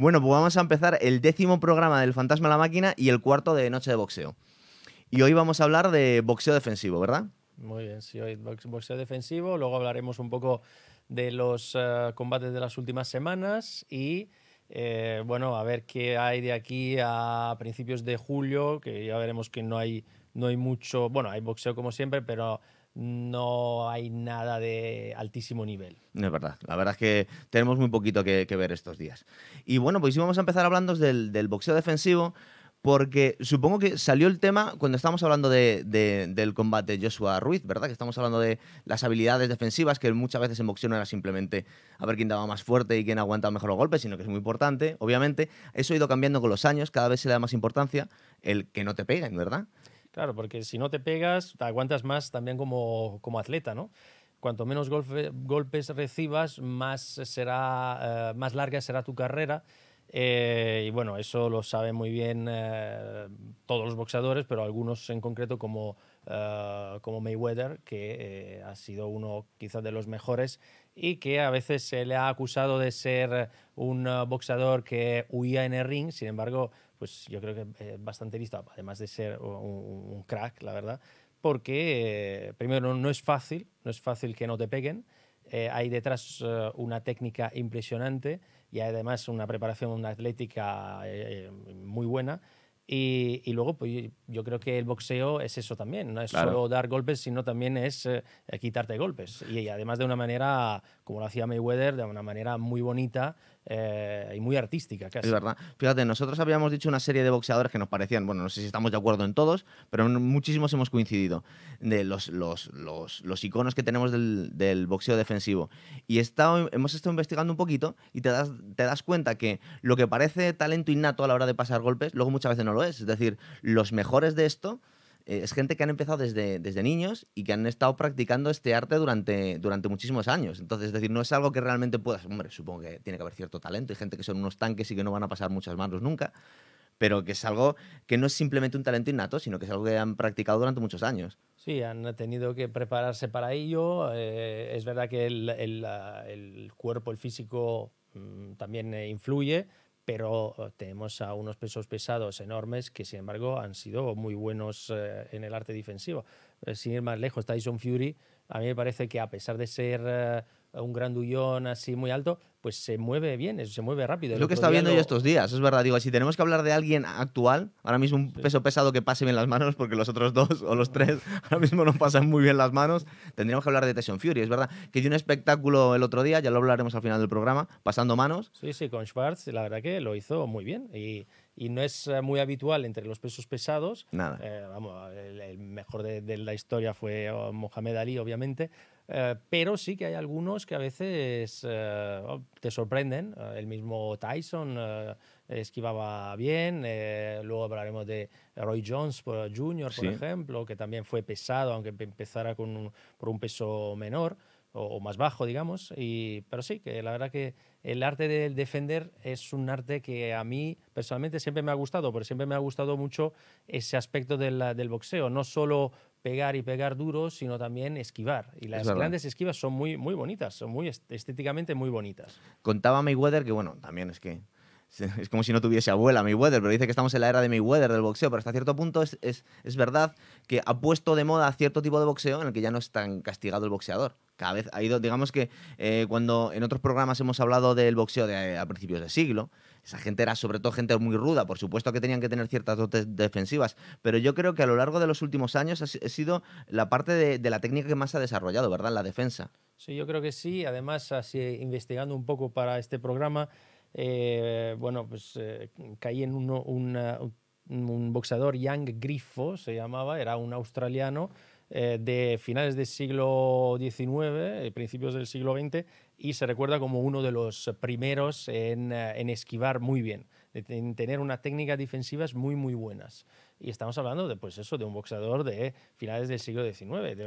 Bueno, pues vamos a empezar el décimo programa del Fantasma de la Máquina y el cuarto de Noche de Boxeo. Y hoy vamos a hablar de boxeo defensivo, ¿verdad? Muy bien, sí, hoy boxeo defensivo, luego hablaremos un poco de los eh, combates de las últimas semanas y eh, bueno, a ver qué hay de aquí a principios de julio, que ya veremos que no hay, no hay mucho, bueno, hay boxeo como siempre, pero no hay nada de altísimo nivel. No es verdad, la verdad es que tenemos muy poquito que, ver estos días. Y bueno, pues sí vamos a empezar hablando del, del boxeo defensivo, porque supongo que salió el tema cuando estábamos hablando de, del combate Joshua Ruiz, ¿verdad? Que estamos hablando de las habilidades defensivas, que muchas veces en boxeo no era simplemente a ver quién daba más fuerte y quién aguanta mejor los golpes, sino que es muy importante, obviamente. Eso ha ido cambiando con los años, cada vez se le da más importancia el que no te peguen, ¿verdad? Claro, porque si no te pegas, te aguantas más también como, como atleta, ¿no? Cuanto menos golpes recibas, más, será, eh, más larga será tu carrera eh, y bueno, eso lo saben muy bien eh, todos los boxeadores, pero algunos en concreto como, eh, como Mayweather, que ha sido uno quizás de los mejores y que a veces se le ha acusado de ser un boxeador que huía en el ring, sin embargo, pues yo creo que es bastante listo, además de ser un, crack, la verdad, porque primero no es fácil, no es fácil que no te peguen, hay detrás una técnica impresionante y además una preparación una atlética eh, muy buena. Y, y, luego, pues yo creo que el boxeo es eso también, no es solo dar golpes, sino también es eh, quitarte golpes. Y, además de una manera, como lo hacía Mayweather, de una manera muy bonita eh, y muy artística casi. Es verdad. Fíjate, nosotros habíamos dicho una serie de boxeadores que nos parecían, bueno, no sé si estamos de acuerdo en todos, pero muchísimos hemos coincidido, de los, los, los, los iconos que tenemos del, del boxeo defensivo. Y estado, hemos estado investigando un poquito y te das, te das cuenta que lo que parece talento innato a la hora de pasar golpes, luego muchas veces no lo es. Es decir, los mejores de esto es gente que han empezado desde, desde niños y que han estado practicando este arte durante, durante muchísimos años. Entonces, es decir, no es algo que realmente puedas. Hombre, supongo que tiene que haber cierto talento. Hay gente que son unos tanques y que no van a pasar muchas manos nunca. Pero que es algo que no es simplemente un talento innato, sino que es algo que han practicado durante muchos años. Sí, han tenido que prepararse para ello. Eh, es verdad que el, el, el, cuerpo, el físico mm, también eh, influye, pero eh, tenemos a unos pesos pesados enormes que, sin embargo, han sido muy buenos eh, en el arte defensivo. Eh, sin ir más lejos, Tyson Fury, a mí me parece que a pesar de ser un grandullón así muy alto, pues se mueve bien, se mueve rápido. Es lo que está viendo yo estos días, es verdad. Digo, si tenemos que hablar de alguien actual, ahora mismo un peso pesado que pase bien las manos, porque los otros dos o los tres ahora mismo no pasan muy bien las manos, tendríamos que hablar de Tyson Fury. Es verdad que dio un espectáculo el otro día, ya lo hablaremos al final del programa, pasando manos. Sí, sí, con Schwartz, la verdad que lo hizo muy bien. Y, y no es eh, muy habitual entre los pesos pesados. Nada. Eh, vamos, el, mejor de, de, la historia fue oh, Mohamed Ali, obviamente. Eh, pero sí que hay algunos que a veces eh, oh, te sorprenden. Eh, el mismo Tyson esquivaba bien. luego hablaremos de Roy Jones Jr., por ejemplo, que también fue pesado, aunque empezara con por un peso menor o, más bajo, digamos. Y, pero sí, que la verdad que el arte del defender es un arte que a mí personalmente siempre me ha gustado, porque siempre me ha gustado mucho ese aspecto del, del boxeo, no solo pegar y pegar duro, sino también esquivar. Y las grandes esquivas son muy, muy bonitas, son muy estéticamente muy bonitas. Contaba Mayweather que, bueno, también es que es como si no tuviese abuela Mayweather, pero dice que estamos en la era de Mayweather del boxeo, pero hasta cierto punto es, es, es, verdad que ha puesto de moda cierto tipo de boxeo en el que ya no es tan castigado el boxeador. Cada vez ha ido, digamos que eh, cuando en otros programas hemos hablado del boxeo de, a principios de siglo, esa gente era sobre todo gente muy ruda, por supuesto que tenían que tener ciertas dotes defensivas, pero yo creo que a lo largo de los últimos años ha, sido la parte de, la técnica que más se ha desarrollado, ¿verdad? La defensa. Sí, yo creo que sí. Además, así investigando un poco para este programa, eh, bueno, pues eh, caí en uno, un boxeador, Young Griffo se llamaba, era un australiano eh, de finales del siglo XIX, principios del siglo XX, y se recuerda como uno de los primeros en, en esquivar muy bien, en tener unas técnicas defensivas muy, muy buenas. Y estamos hablando de, pues eso, de un boxeador de finales del siglo XIX,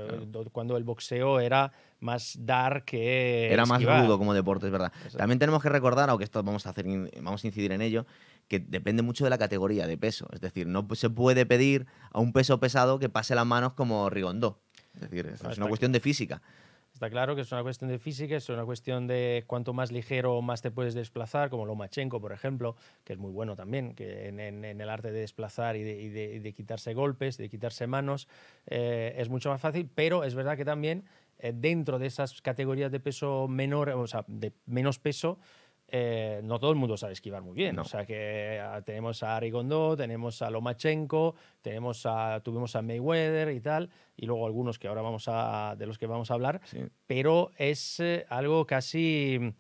cuando el boxeo era más dar que. Era más rudo como deporte, es verdad. También tenemos que recordar, aunque esto vamos a, hacer, vamos a incidir en ello, que depende mucho de la categoría de peso. Es decir, no se puede pedir a un peso pesado que pase las manos como Rigondó. Es decir, es, una cuestión de física. Está claro que es una cuestión de física, es una cuestión de cuanto más ligero más te puedes desplazar, como Lomachenko, por ejemplo, que es muy bueno también que en, el arte de desplazar y de, quitarse golpes, de quitarse manos, eh, es mucho más fácil, pero es verdad que también eh, dentro de esas categorías de peso menor, o sea, de menos peso, eh, no todo el mundo sabe esquivar muy bien. O sea que ah, tenemos a Arigondo, tenemos a Lomachenko, tenemos a, tuvimos a Mayweather y tal, y luego algunos que ahora vamos a, de los que vamos a hablar, pero es eh, algo casi...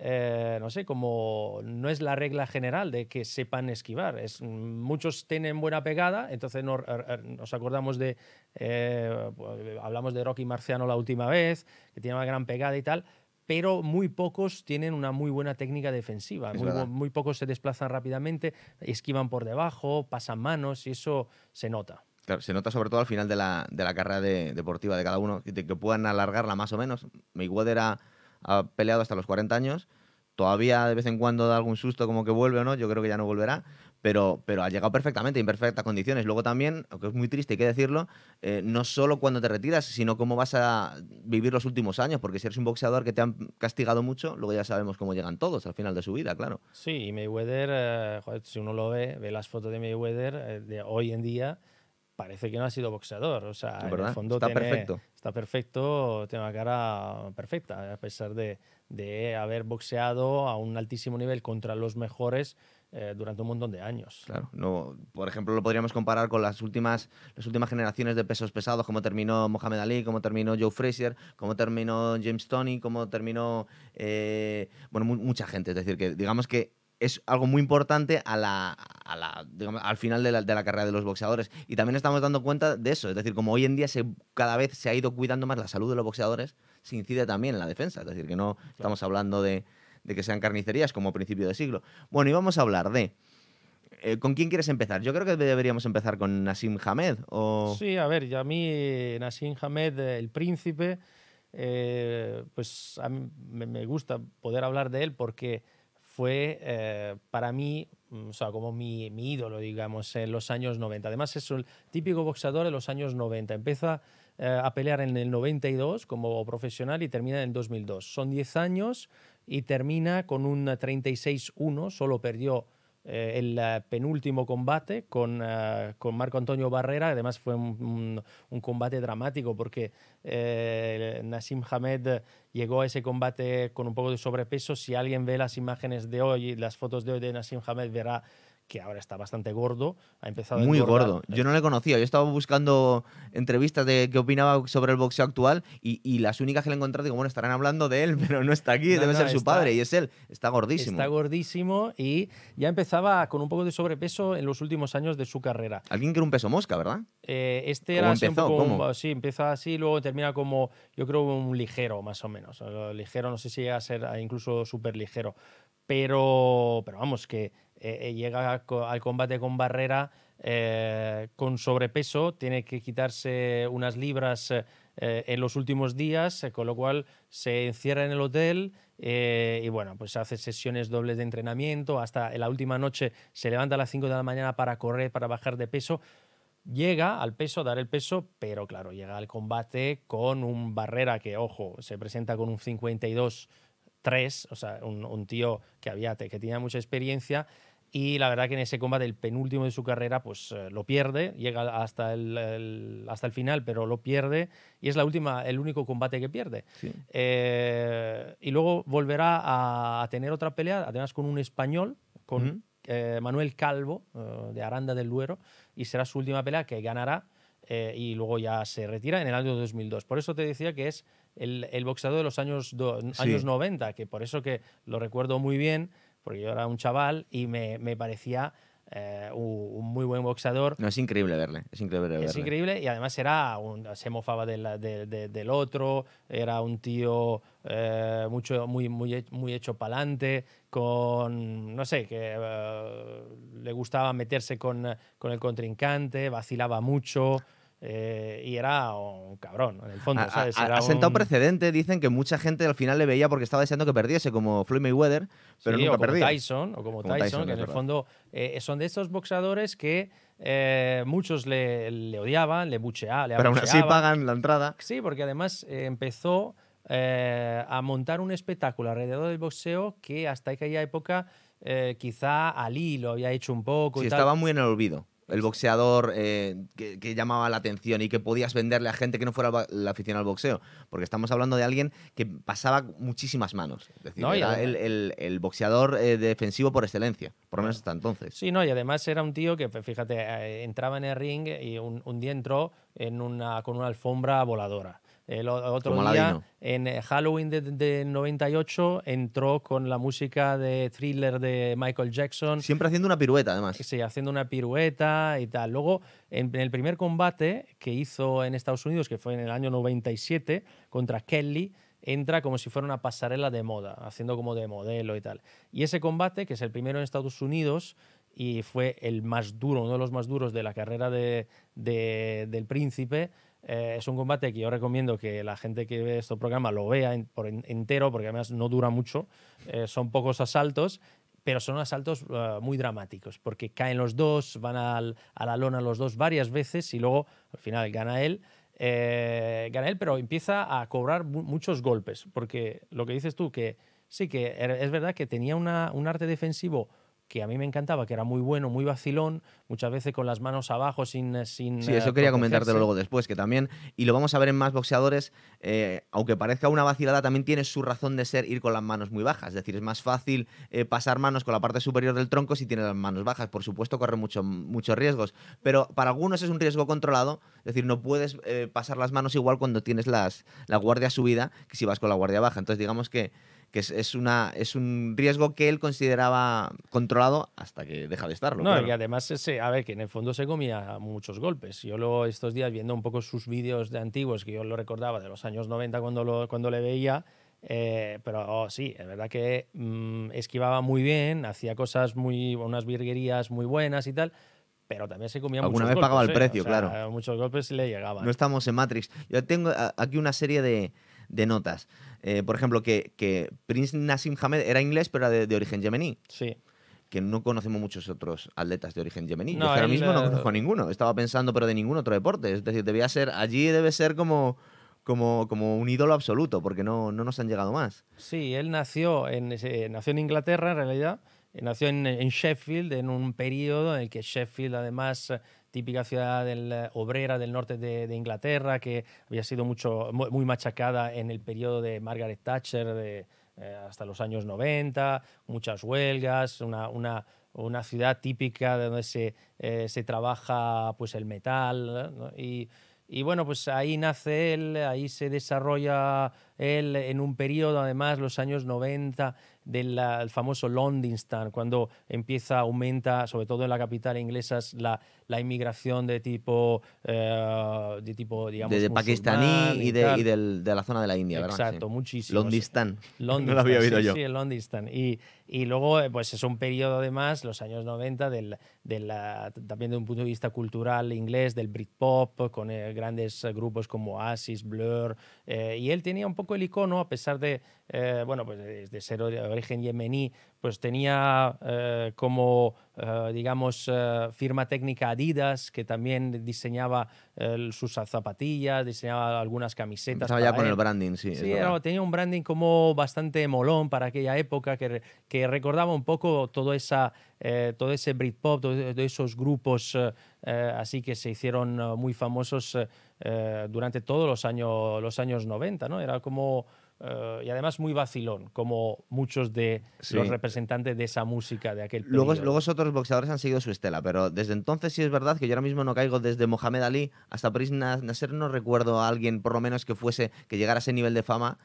Eh, no sé, como no es la regla general de que sepan esquivar. Es, muchos tienen buena pegada, entonces nos, nos acordamos de, pues, hablamos de Rocky Marciano la última vez, que tiene una gran pegada y tal, pero muy pocos tienen una muy buena técnica defensiva. Muy, pocos se desplazan rápidamente, esquivan por debajo, pasan manos y eso se nota. Claro, se nota sobre todo al final de la, de la carrera deportiva de cada uno, de que puedan alargarla más o menos. Mayweather ha, ha peleado hasta los 40 años, todavía de vez en cuando da algún susto como que vuelve o no, yo creo que ya no volverá, pero, pero ha llegado perfectamente, en perfectas condiciones. Luego también, aunque es muy triste, hay que decirlo, eh, no solo cuando te retiras, sino cómo vas a vivir los últimos años, porque si eres un boxeador que te han castigado mucho, luego ya sabemos cómo llegan todos al final de su vida, claro. Sí, y Mayweather, eh, si uno lo ve, ve las fotos de Mayweather eh, de hoy en día, parece que no ha sido boxeador. O sea, en el fondo está perfecto. Está perfecto, tiene una cara perfecta, a pesar de, de haber boxeado a un altísimo nivel contra los mejores eh, durante un montón de años. Claro, no, por ejemplo, lo podríamos comparar con las últimas, las últimas generaciones de pesos pesados, como terminó Mohamed Ali, como terminó Joe Frazier, como terminó James Tony, como terminó eh, bueno, mucha gente. Es decir, que digamos que es algo muy importante a la, a la, al final de la, de la, carrera de los boxeadores. Y también estamos dando cuenta de eso. Es decir, como hoy en día se, cada vez se ha ido cuidando más la salud de los boxeadores, se incide también en la defensa. Es decir, que no estamos hablando de, de que sean carnicerías como principio de siglo. Bueno, y vamos a hablar de... Eh, ¿Con quién quieres empezar? Yo creo que deberíamos empezar con Nassim Hamed. O... Sí, a ver, ya a mí Nassim Hamed, el príncipe, eh, pues a mí me gusta poder hablar de él porque fue eh, para mí, o sea, como mi, mi, ídolo, digamos, en los años 90. Además es el típico boxeador de los años 90. Empieza a pelear en el 92 como profesional y termina en el 2002. Son 10 años y termina con un 36-1, solo perdió eh, el eh, penúltimo combate con, eh, con, Marco Antonio Barrera, además fue un, un, combate dramático porque Nassim Hamed llegó a ese combate con un poco de sobrepeso, si alguien ve las imágenes de hoy, las fotos de hoy de Nassim Hamed verá que ahora está bastante gordo, ha empezado Muy gordo. Yo no le conocía. Yo estaba buscando entrevistas de qué opinaba sobre el boxeo actual y, las únicas que le he encontrado, digo, bueno, estarán hablando de él, pero no está aquí, debe ser su padre y es él. Está gordísimo. Está gordísimo y ya empezaba con un poco de sobrepeso en los últimos años de su carrera. Alguien que era un peso mosca, ¿verdad? Eh, este era empezó? un poco, sí, empieza así, luego termina como, yo creo, un ligero, más o menos. Ligero, no sé si llega a ser incluso súper ligero. Pero, pero vamos, que eh, eh, llega al combate con barrera eh, con sobrepeso, tiene que quitarse unas libras en los últimos días, con lo cual se encierra en el hotel y bueno, pues hace sesiones dobles de entrenamiento, hasta la última noche se levanta a las 5 de la mañana para correr, para bajar de peso. Llega al peso, dar el peso, pero claro, llega al combate con un barrera que, ojo, se presenta con un 52 3, o sea, un, tío que, había, que tenía mucha experiencia y la verdad que en ese combate, el penúltimo de su carrera, pues eh, lo pierde, llega hasta el, hasta el final, pero lo pierde y es la última, el único combate que pierde. Eh, y luego volverá a, tener otra pelea, además con un español, con eh, Manuel Calvo, de Aranda del Duero, y será su última pelea que ganará y luego ya se retira en el año 2002. Por eso te decía que es el, el boxeador de los años, años 90, que por eso que lo recuerdo muy bien porque yo era un chaval y me, me parecía eh, un, muy buen boxeador. No, es increíble verle, es increíble verle. Es increíble y además era un, se mofaba del, del otro, era un tío eh, mucho, muy, muy, muy hecho para adelante, con, no sé, que eh, le gustaba meterse con, con el contrincante, vacilaba mucho. Eh, y era un cabrón, en el fondo. Ha, sentado precedente, dicen que mucha gente al final le veía porque estaba deseando que perdiese, como Floyd Mayweather, pero nunca o como Tyson, o como, Tyson, que en el fondo eh, son de estos boxeadores que eh, muchos le, odiaban, le bucheaban. pero aún así pagan la entrada. Sí, porque además empezó eh, a montar un espectáculo alrededor del boxeo que hasta aquella época eh, quizá Ali lo había hecho un poco. Sí, y tal. estaba muy en el olvido. El boxeador eh, que, que llamaba la atención y que podías venderle a gente que no fuera la afición al boxeo. Porque estamos hablando de alguien que pasaba muchísimas manos. Es decir, No, y era además- el, el- el boxeador eh, defensivo por excelencia. Por lo menos hasta entonces. Sí, no, y además era un tío que, fíjate, eh, entraba en el ring y un, un día entró en una, con una alfombra voladora. El otro Como día, en eh, Halloween de, de 98, entró con la música de thriller de Michael Jackson. Siempre haciendo una pirueta, además. Sí, haciendo una pirueta y tal. Luego, en, en el primer combate que hizo en Estados Unidos, que fue en el año 97, contra Kelly, entra como si fuera una pasarela de moda, haciendo como de modelo y tal. Y ese combate, que es el primero en Estados Unidos y fue el más duro, uno de los más duros de la carrera de, de- del príncipe, eh, es un combate que yo recomiendo que la gente que ve este programa lo vea en- por en- entero, porque además no dura mucho, eh, son pocos asaltos pero son asaltos eh, muy dramáticos, porque caen los dos, van al- a la lona los dos varias veces y luego al final gana él. eh, gana él, pero empieza a cobrar mu- muchos golpes, porque lo que dices tú, que sí, que er- es verdad que tenía una- un arte defensivo que a mí me encantaba, que era muy bueno, muy vacilón, muchas veces con las manos abajo sin... eh, sin Sí, eh, eso quería comentártelo luego después, que también, y lo vamos a ver en más boxeadores, eh, aunque parezca una vacilada, también tiene su razón de ser ir con las manos muy bajas. Es decir, es más fácil eh, pasar manos con la parte superior del tronco si tienes las manos bajas. Por supuesto, corre mucho, muchos riesgos, pero para algunos es un riesgo controlado. Es decir, no puedes eh, pasar las manos igual cuando tienes las, la guardia subida que si vas con la guardia baja. Entonces, digamos que, que es, es una, es un riesgo que él consideraba controlado hasta que deja de estarlo. No, claro. y además, ese, a ver, que en el fondo se comía muchos golpes. Yo luego estos días viendo un poco sus vídeos de antiguos, que yo lo recordaba de los años 90 cuando, lo, cuando le veía, eh, pero oh, sí, es verdad que mm, esquivaba muy bien, hacía cosas muy, unas virguerías muy buenas y tal, pero también se comía Alguna muchos vez pagaba golpes, el ¿eh? precio, O sea, claro. Muchos golpes le llegaban. No estamos en Matrix. Yo tengo a- aquí una serie de, de notas. Eh, por ejemplo, que, que Prince Nassim Hamed era inglés, pero era de, de origen yemení. Sí. Que no conocemos muchos otros atletas de origen yemení. Yo No, que ahora mismo no eh, conozco a ninguno. Estaba pensando, pero de ningún otro deporte. Es decir, debía ser. Allí debe ser como. Como, como un ídolo absoluto, porque no, no nos han llegado más. Sí, él nació en, nació en Inglaterra, en realidad. Nació en, en Sheffield, en un periodo en el que Sheffield, además, típica ciudad del, eh, obrera del norte de, de Inglaterra, que había sido mucho, mu- muy machacada en el periodo de Margaret Thatcher de, eh, hasta los años 90, muchas huelgas, una, una, una ciudad típica de donde se, eh, se trabaja pues, el metal. ¿no? Y, y bueno, pues ahí nace él, ahí se desarrolla él en un periodo, además, los años 90, del el famoso Londistan, cuando empieza, aumenta, sobre todo en la capital inglesa, la, la inmigración de tipo, eh, de tipo digamos, De, de pakistaní y, de, tal. y del- de la zona de la India, ¿verdad? Exacto, Sí. muchísimo. Londistán. Londistan, no lo había oído sí, yo. Sí, el Londistan. Y, y luego, eh, pues es un periodo además, los años 90, del, de la- también de un punto de vista cultural inglés, del Britpop, con eh, grandes eh, grupos como Oasis, Blur. eh, y él tenía un poco el icono, a pesar de, eh, bueno, pues de, de ser de origen yemení, pues tenía eh, como, eh, digamos, eh, firma técnica Adidas, que también diseñaba sus zapatillas, diseñaba algunas camisetas. Empezaba ya con él. el branding, sí. Sí, era- tenía un branding como bastante molón para aquella época que, que recordaba un poco todo, esa, todo ese Britpop, todo- todos esos grupos así que se hicieron muy famosos durante todos los años, los años 90, ¿no? Era como... eh, y además muy vacilón, como muchos de Sí. los representantes de esa música de aquel Luego, periodo. luego otros boxeadores han seguido su estela, pero desde entonces sí es verdad que yo ahora mismo no caigo desde Mohamed Ali hasta Na- Nasser, no recuerdo a alguien por lo menos que fuese, que llegara a ese nivel de fama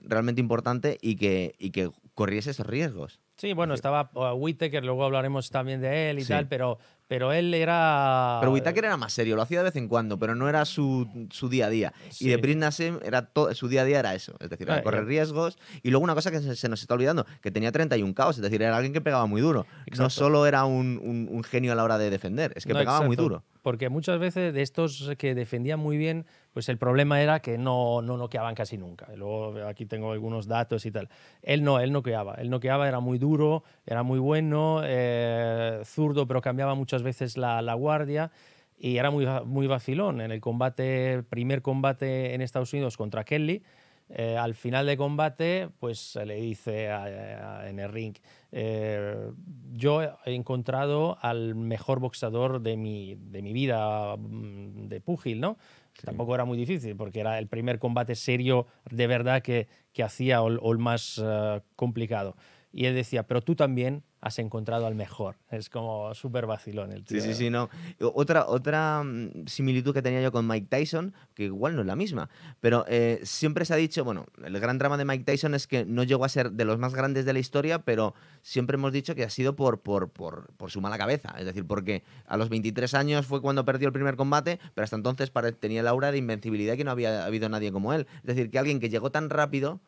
realmente importante y que, y que corriese esos riesgos. Sí, bueno, estaba uh, Whittaker, luego hablaremos también de él y Sí. tal, pero, pero él era... Pero Whittaker era más serio, lo hacía de vez en cuando, pero no era su, su día a día. Y de Prince Nassim era to- su día a día era eso, es decir, era Ah, correr riesgos. Y luego una cosa que se, se nos está olvidando, que tenía 31 caos, es decir, era alguien que pegaba muy duro. No solo era un, un- un genio a la hora de defender, es que No, pegaba muy duro. Porque muchas veces de estos que defendían muy bien, pues el problema era que no, no noqueaban casi nunca. Luego aquí tengo algunos datos y tal. Él no, él noqueaba. Él noqueaba, era muy duro, era muy bueno, eh, zurdo, pero cambiaba muchas veces la, la guardia. Y era muy, muy vacilón. En el combate, primer combate en Estados Unidos contra Kelly, eh, al final de combate, pues le dice en el ring, eh, yo he encontrado al mejor boxeador de mi, de mi vida mm, de púgil, ¿no? Tampoco era muy difícil, porque era el primer combate serio de verdad que, que hacía o, el más eh, complicado. Y él decía, pero tú también has encontrado al mejor. Es como súper vacilón el tío. Sí, sí, sí, no. Otra, otra mm, similitud que tenía yo con Mike Tyson, que igual no es la misma, pero eh, siempre se ha dicho, bueno, el gran drama de Mike Tyson es que no llegó a ser de los más grandes de la historia, pero siempre hemos dicho que ha sido por, por, por, por su mala cabeza. Es decir, porque a los 23 años fue cuando perdió el primer combate, pero hasta entonces tenía la aura de invencibilidad que no había habido nadie como él. Es decir, que alguien que llegó tan rápido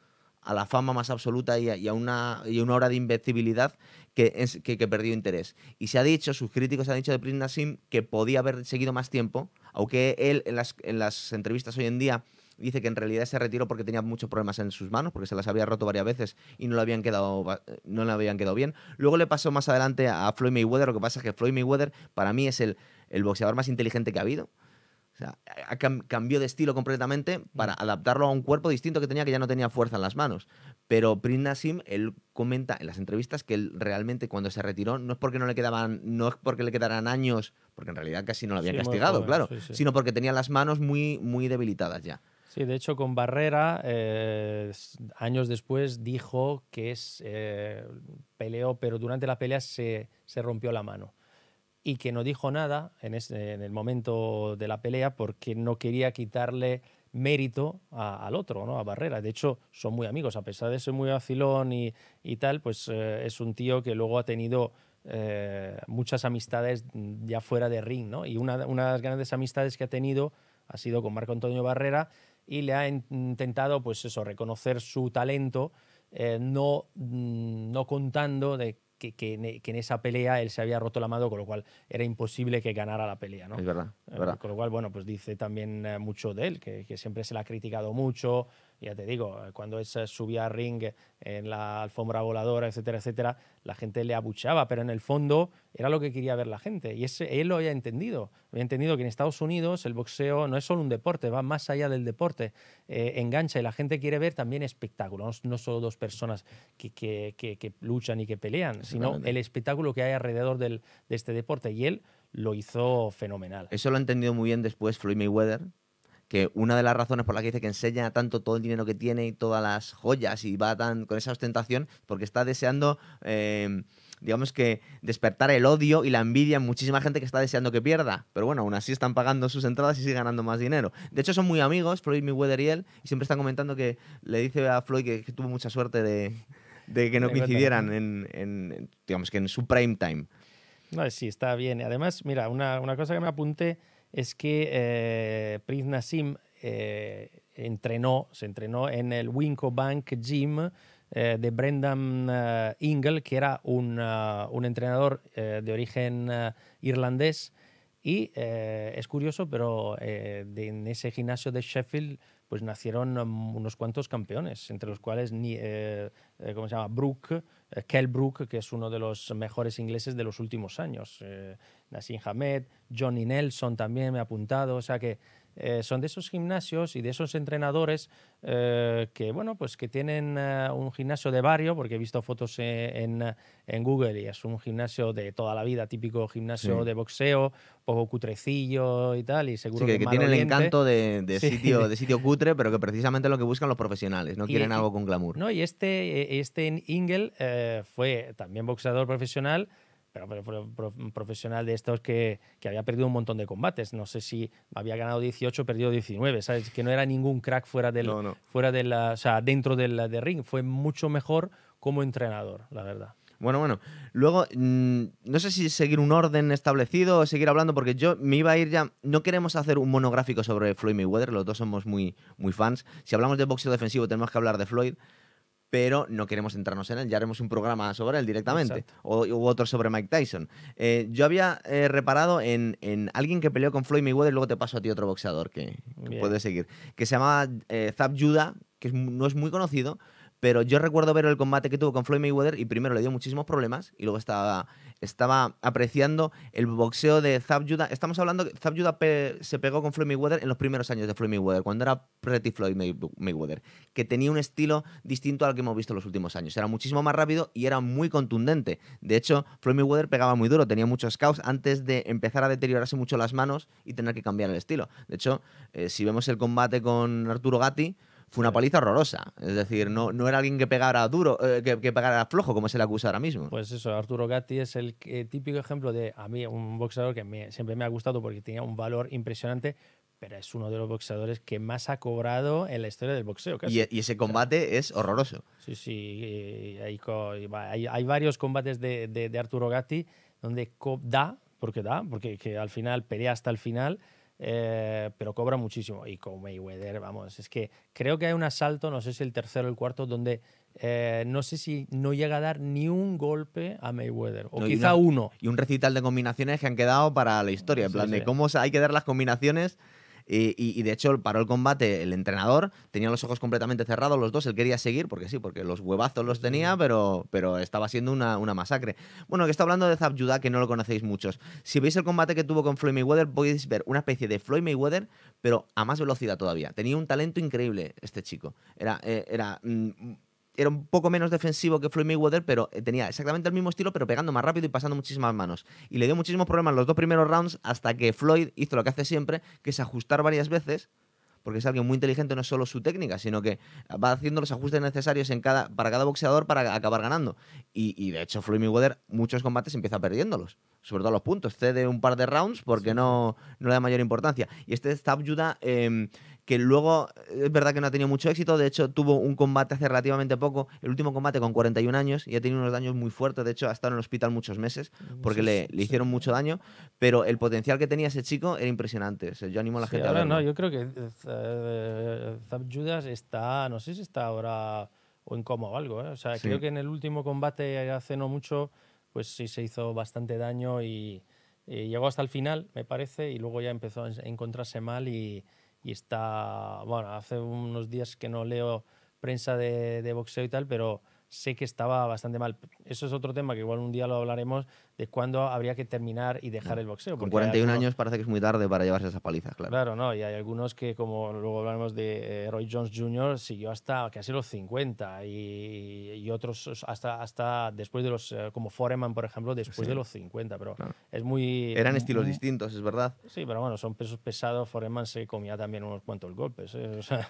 a la fama más absoluta y a, una, y una hora de invencibilidad que, es, que, perdió interés. Y se ha dicho, sus críticos han dicho de Prince Nassim que podía haber seguido más tiempo, aunque él en las, en las entrevistas hoy en día dice que en realidad se retiró porque tenía muchos problemas en sus manos, porque se las había roto varias veces y no le habían quedado, no le habían quedado bien. Luego le pasó más adelante a Floyd Mayweather, lo que pasa es que Floyd Mayweather para mí es el, el boxeador más inteligente que ha habido sea, cambió de estilo completamente para mm. adaptarlo a un cuerpo distinto que tenía, que ya no tenía fuerza en las manos. Pero Prince Nassim, él comenta en las entrevistas que él realmente cuando se retiró no es porque no le quedaban, no es porque le quedaran años, porque en realidad casi no lo habían castigado, claro, sino porque tenía las manos muy, muy debilitadas ya. Sí, de hecho con Barrera, eh, años después, dijo que es, eh, peleó, pero durante la pelea se, se rompió la mano y que no dijo nada en, en, el momento de la pelea porque no quería quitarle mérito al otro, ¿no? a Barrera. De hecho, son muy amigos, a pesar de ser muy vacilón y, tal, pues eh, es un tío que luego ha tenido eh, muchas amistades ya fuera de ring, ¿no? Y una, una, de las grandes amistades que ha tenido ha sido con Marco Antonio Barrera y le ha intentado, pues eso, reconocer su talento, eh, no, mm, no contando de que, en, esa pelea él se había roto la mano, con lo cual era imposible que ganara la pelea. ¿no? Es verdad, es verdad. Con lo cual, bueno, pues dice también eh, mucho de él, que, que, siempre se le ha criticado mucho, ya te digo, cuando él subía a ring en la alfombra voladora, etcétera, etcétera, la gente le abucheaba, pero en el fondo era lo que quería ver la gente. Y ese, él lo había entendido. Había entendido que en Estados Unidos el boxeo no es solo un deporte, va más allá del deporte. Eh, engancha y la gente quiere ver también espectáculo, no, solo dos personas que, que, que, luchan y que pelean, sino el espectáculo que hay alrededor del, de este deporte. Y él lo hizo fenomenal. Eso lo ha entendido muy bien después Floyd Mayweather, que una de las razones por las que dice que enseña tanto todo el dinero que tiene y todas las joyas y va tan con esa ostentación, porque está deseando, em, digamos que, despertar el odio y la envidia en muchísima gente que está deseando que pierda. Pero bueno, aún así están pagando sus entradas y sigue ganando más dinero. De hecho, son muy amigos, Floyd Mayweather y él, y siempre están comentando que le dice a Floyd que, tuvo mucha suerte de, que no coincidieran en, digamos que en su prime time. No, sí, está bien. Además, mira, una, una cosa que me apunté es que eh, Prince Nassim eh, entrenó, se entrenó en el Winco Bank Gym eh, de Brendan eh, Ingle, que era un, un entrenador de origen irlandés. Y es curioso, pero en ese gimnasio de Sheffield pues nacieron um, unos cuantos campeones, entre los cuales, ¿cómo se llama? Brooke, Kell Brook, que es uno de los mejores ingleses de los últimos años. Nassim Hamed, Johnny Nelson también me ha apuntado, o sea que eh, son de esos gimnasios y de esos entrenadores eh, que, bueno, pues que tienen eh, un gimnasio de barrio, porque he visto fotos en, en, Google y es un gimnasio de toda la vida, típico gimnasio de boxeo, poco cutrecillo y tal, y seguro que, que, tiene el encanto de, de sitio, de sitio cutre, pero que precisamente lo que buscan los profesionales, no quieren algo con glamour. No, y este, este Ingel fue también boxeador profesional, pero, un profesional de estos que, que, había perdido un montón de combates. No sé si había ganado 18, perdido 19, ¿sabes? Que no era ningún crack fuera del, Fuera de la, o sea, dentro del de ring. Fue mucho mejor como entrenador, la verdad. Bueno, bueno. Luego, mm, no sé si seguir un orden establecido o seguir hablando, porque yo me iba a ir ya. No queremos hacer un monográfico sobre Floyd Mayweather, los dos somos muy, muy fans. Si hablamos de boxeo defensivo, tenemos que hablar de Floyd pero no queremos centrarnos en él. Ya haremos un programa sobre él directamente, o, u otro sobre Mike Tyson. Eh, yo había eh, reparado en, alguien que peleó con Floyd Mayweather, y luego te paso a ti otro boxeador que, puede seguir, que se llama eh, Zab Judah, que no es muy conocido, pero yo recuerdo ver el combate que tuvo con Floyd Mayweather y primero le dio muchísimos problemas y luego estaba, estaba apreciando el boxeo de Zab Judah. Estamos hablando que Zab Judah se pegó con Floyd Mayweather en los primeros años de Floyd Mayweather, cuando era Pretty Floyd Mayweather, que tenía un estilo distinto al que hemos visto en los últimos años. Era muchísimo más rápido y era muy contundente. De hecho, Floyd Mayweather pegaba muy duro, tenía muchos caos antes de empezar a deteriorarse mucho las manos y tener que cambiar el estilo. De hecho, eh, si vemos el combate con Arturo Gatti, fue una paliza horrorosa. Es decir, no, no era alguien que pegara duro, eh, que, pegara flojo, como se le acusa ahora mismo. Pues eso, Arturo Gatti es el típico ejemplo de, a mí, un boxeador que siempre me ha gustado porque tenía un valor impresionante, pero es uno de los boxeadores que más ha cobrado en la historia del boxeo. Y, ese combate es horroroso. Sí, sí, hay, hay, varios combates de, de, Arturo Gatti donde da, porque da, porque que al final pelea hasta el final eh, pero cobra muchísimo. Y con Mayweather, vamos, es que creo que hay un asalto, no sé si el tercero o el cuarto, donde eh, no sé si no llega a dar ni un golpe a Mayweather, o quizá uno. Y un recital de combinaciones que han quedado para la historia, en plan de cómo hay que dar las combinaciones y, de hecho paró el combate el entrenador, tenía los ojos completamente cerrados los dos, él quería seguir, porque sí, porque los huevazos los tenía, pero, pero estaba siendo una, una masacre. Bueno, que está hablando de Zab Judah, que no lo conocéis muchos. Si veis el combate que tuvo con Floyd Mayweather, podéis ver una especie de Floyd Mayweather, pero a más velocidad todavía. Tenía un talento increíble este chico. Era, eh, era mm, era un poco menos defensivo que Floyd Mayweather, pero eh, tenía exactamente el mismo estilo, pero pegando más rápido y pasando muchísimas manos. Y le dio muchísimos problemas los dos primeros rounds hasta que Floyd hizo lo que hace siempre, que es ajustar varias veces porque es alguien muy inteligente, no es solo su técnica, sino que va haciendo los ajustes necesarios en cada, para cada boxeador para acabar ganando. Y, de hecho, Floyd Mayweather muchos combates empieza perdiéndolos, sobre todo los puntos. Cede un par de rounds porque no, no le da mayor importancia. Y este Stab Judah em, que luego es verdad que no ha tenido mucho éxito, de hecho tuvo un combate hace relativamente poco, el último combate con 41 años y ha tenido unos daños muy fuertes, de hecho ha estado en el hospital muchos meses porque le, le, hicieron mucho daño, pero el potencial que tenía ese chico era impresionante, yo animo a la gente a verlo. No, yo creo que uh, Zab Judas está, no sé si está ahora o en coma o algo, ¿eh? o sea, creo que en el último combate hace no mucho, pues sí se hizo bastante daño y, y llegó hasta el final, me parece, y luego ya empezó a encontrarse mal y y está, bueno, hace unos días que no leo prensa de, boxeo y tal, pero sé que estaba bastante mal. Eso es otro tema que igual un día lo hablaremos de cuándo habría que terminar y dejar el boxeo. Con 41 años parece que es muy tarde para llevarse esas palizas, claro. Claro, no, y hay algunos que, como luego hablaremos de eh, Roy Jones Jr., siguió hasta casi los 50 y, y otros hasta, hasta después de los, eh, como Foreman, por ejemplo, después de los 50, pero es muy... Eran estilos distintos, es verdad. Sí, pero bueno, son pesos pesados, Foreman se comía también unos cuantos golpes, ¿eh? o sea...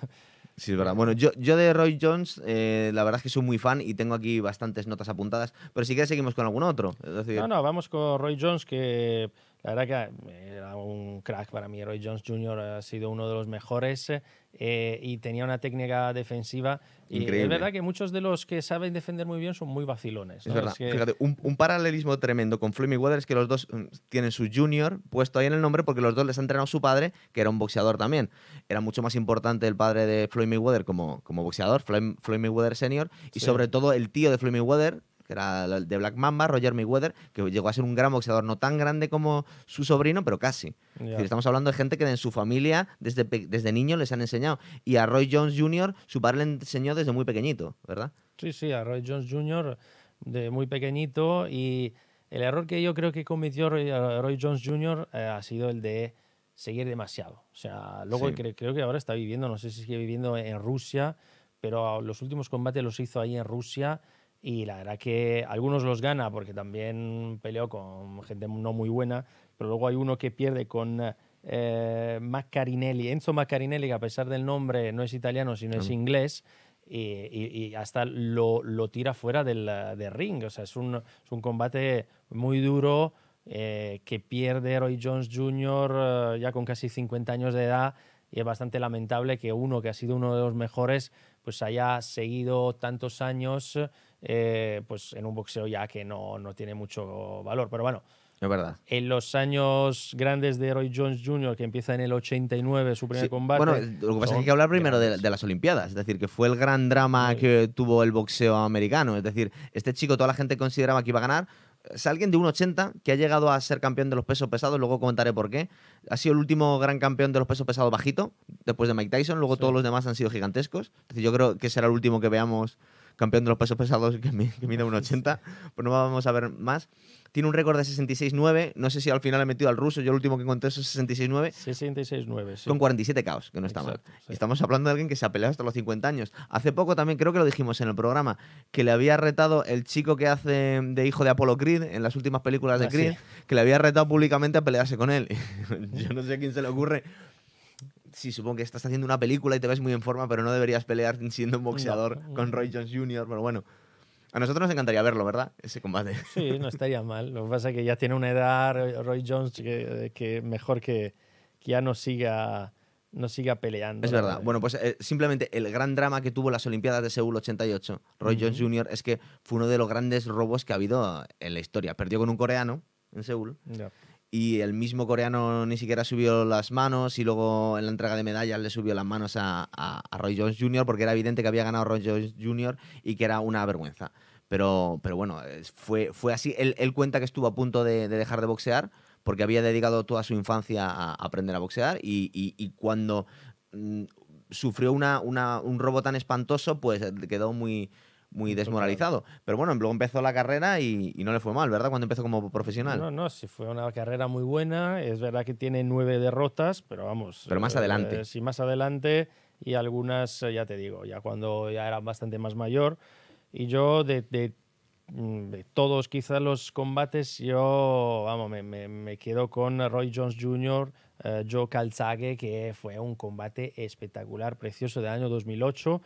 Sí, es verdad. Bueno, yo, yo de Roy Jones, la verdad es que soy muy fan y tengo aquí bastantes notas apuntadas, pero si quieres seguimos con algún otro. No, no, vamos con Roy Jones, que la verdad que era un crack para mí. Roy Jones Jr. ha sido uno de los mejores eh, y tenía una técnica defensiva. Y es verdad que muchos de los que saben defender muy bien son muy vacilones. Es verdad. Fíjate, un, paralelismo tremendo con Floyd Mayweather es que los dos mm, tienen su junior puesto ahí en el nombre porque los dos les ha entrenado su padre, que era un boxeador también. Era mucho más importante el padre de Floyd Mayweather como, como boxeador, Floyd, Mayweather Senior, y sobre todo el tío de Floyd Mayweather, que era de Black Mamba, Roger Mayweather, que llegó a ser un gran boxeador, no tan grande como su sobrino, pero casi. estamos hablando de gente que en su familia desde, desde niño les han enseñado. Y a Roy Jones Jr., su padre le enseñó desde muy pequeñito, ¿verdad? Sí, sí, a Roy Jones Jr. de muy pequeñito. Y el error que yo creo que cometió Roy, Jones Jr. Eh, ha sido el de seguir demasiado. O sea, luego creo que ahora está viviendo, no sé si sigue viviendo en Rusia, pero los últimos combates los hizo ahí en Rusia y la verdad que algunos los gana porque también peleó con gente no muy buena, pero luego hay uno que pierde con eh, Maccarinelli, Enzo Maccarinelli, que a pesar del nombre no es italiano, sino es inglés. Y, hasta lo, lo, tira fuera del, del, ring. O sea, es un, es un combate muy duro eh, que pierde Roy Jones Jr. Eh, ya con casi 50 años de edad y es bastante lamentable que uno que ha sido uno de los mejores pues haya seguido tantos años eh, pues en un boxeo ya que no, no tiene mucho valor. Pero bueno, es verdad. En los años grandes de Roy Jones Jr., que empieza en el 89, su primer combate. Bueno, lo que pasa es que hay que hablar primero de, las Olimpiadas. Es decir, que fue el gran drama que tuvo el boxeo americano. Es decir, este chico, toda la gente consideraba que iba a ganar. es alguien de 1,80 que ha llegado a ser campeón de los pesos pesados, luego comentaré por qué. Ha sido el último gran campeón de los pesos pesados bajito, después de Mike Tyson, luego Sí. todos los demás han sido gigantescos. Es decir, yo creo que será el último que veamos campeón de los pesos pesados que, mi- que mide 1,80, pues no vamos a ver más. Tiene un récord de 66,9, no sé si al final he metido al ruso, yo el último que encontré es 66,9. 66-9, sí. Con 47 caos, que no está Exacto, mal. sí. Estamos hablando de alguien que se ha peleado hasta los 50 años. Hace poco también, creo que lo dijimos en el programa, que le había retado el chico que hace de hijo de Apollo Creed en las últimas películas de Ah. Creed, que le había retado públicamente a pelearse con él. Yo no sé a quién se le ocurre. Sí, supongo que estás haciendo una película y te ves muy en forma, pero no deberías pelear siendo un boxeador No. con Roy Jones Jr., pero bueno. A nosotros nos encantaría verlo, ¿verdad? Ese combate. Sí, no estaría mal. Lo que pasa es que ya tiene una edad Roy- Jones que, que mejor que, que ya no siga, no siga peleando. Es verdad. Bueno, pues eh, simplemente el gran drama que tuvo las Olimpiadas de Seúl 88, Roy Jones Jr., es que fue uno de los grandes robos que ha habido en la historia. Perdió con un coreano en Seúl Ya. Y el mismo coreano ni siquiera subió las manos y luego en la entrega de medallas le subió las manos a, Roy Jones Jr. porque era evidente que había ganado Roy Jones Jr. y que era una vergüenza. Pero, pero bueno, es- fue, fue así. Él, cuenta que estuvo a punto de, de dejar de boxear porque había dedicado toda su infancia a, aprender a boxear y, cuando mm, sufrió una- un robo tan espantoso, pues eh, quedó muy, muy desmoralizado. Pero bueno, luego empezó la carrera y, y no le fue mal, ¿verdad? Cuando empezó como profesional. No, no, sí fue una carrera muy buena. Es verdad que tiene nueve derrotas, pero vamos. Pero más adelante. eh, sí, más adelante. Y algunas, eh, ya te digo, ya cuando ya era bastante más mayor. Y yo, de, de, mm, de todos quizás los combates, yo, vamos, me, me- me quedo con Roy Jones Jr., eh, Joe Calzaghe, que fue un combate espectacular, precioso, del año 2008.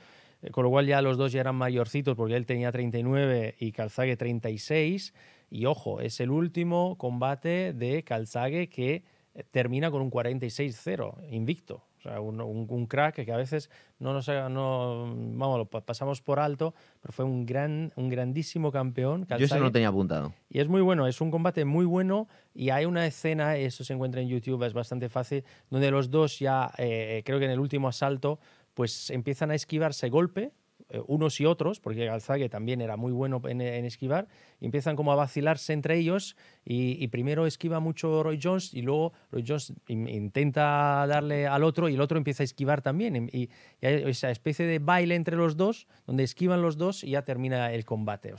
Eh, Con lo cual ya los dos ya eran mayorcitos porque él tenía 39 y Calzaghe 36. Y ojo, es el último combate de Calzaghe que eh, termina con un 46-0, invicto. O sea, un, un- un crack que a veces no nos haga- no, vamos, lo pa- pasamos por alto, pero fue un gran, un grandísimo campeón. Yo eso no lo tenía apuntado. Y es muy bueno, es un combate muy bueno y hay una escena, eso se encuentra en YouTube, es bastante fácil, donde los dos ya, eh, creo que en el último asalto, pues empiezan a esquivarse golpe, eh, unos y otros, porque Calzaghe también era muy bueno en, esquivar, y empiezan como a vacilarse entre ellos y, primero esquiva mucho Roy Jones y luego Roy Jones in- intenta darle al otro y el otro empieza a esquivar también y, hay esa especie de baile entre los dos donde esquivan los dos y ya termina el combate. O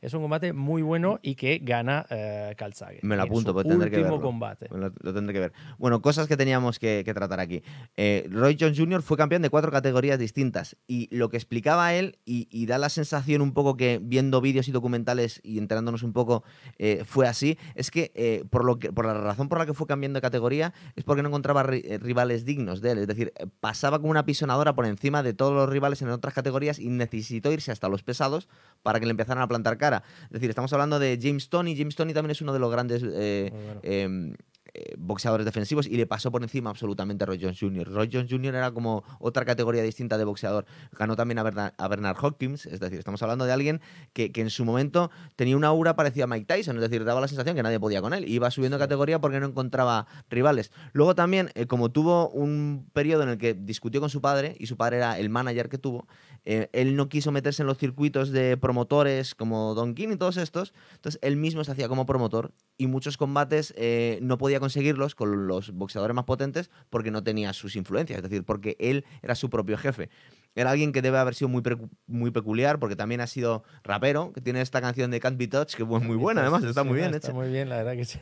es un combate muy bueno y que gana eh, Calzaghe. Me lo apunto, pues tendré que último verlo. combate. Lo, lo tendré que ver. Bueno, cosas que teníamos que, que tratar aquí. Eh, Roy Jones Jr. fue campeón de cuatro categorías distintas y lo que explicaba él, y, y da la sensación un poco que viendo vídeos y documentales y enterándonos un poco, eh, fue así, es que, eh, por, lo que por la razón por la que fue cambiando de categoría es porque no encontraba ri- rivales dignos de él. Es decir, pasaba como una pisonadora por encima de todos los rivales en otras categorías y necesitó irse hasta los pesados para que le empezaran a plantar cara. Es decir, estamos hablando de James Tony. James Tony también es uno de los grandes eh, bueno. eh, eh, boxeadores defensivos y le pasó por encima absolutamente a Roy Jones Jr. Roy Jones Jr. era como otra categoría distinta de boxeador. Ganó también a, Berna- a Bernard Hopkins, es decir, estamos hablando de alguien que, que en su momento tenía una aura parecida a Mike Tyson, es decir, daba la sensación que nadie podía con él. Iba subiendo de categoría porque no encontraba rivales. Luego también, eh, como tuvo un periodo en el que discutió con su padre, y su padre era el manager que tuvo, eh, él no quiso meterse en los circuitos de promotores como Don King y todos estos, entonces él mismo se hacía como promotor y muchos combates eh, no podía conseguirlos con los boxeadores más potentes porque no tenía sus influencias, es decir, porque él era su propio jefe. Era alguien que debe haber sido muy, muy peculiar porque también ha sido rapero, que tiene esta canción de Can't Be Touched, que es muy buena además, está sí, muy bien Está hecha. muy bien, la verdad que sí.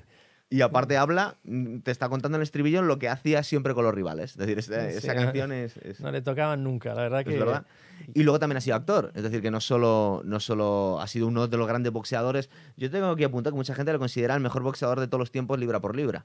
Y aparte habla, mm, te está contando en el estribillo lo que hacía siempre con los rivales. Es decir, esa, Sí, esa no- canción es, es- No le tocaban nunca, la verdad que. es verdad. Y luego también ha sido actor, es decir, que no solo, no solo ha sido uno de los grandes boxeadores. Yo tengo que apuntar que mucha gente lo considera el mejor boxeador de todos los tiempos, libra por libra.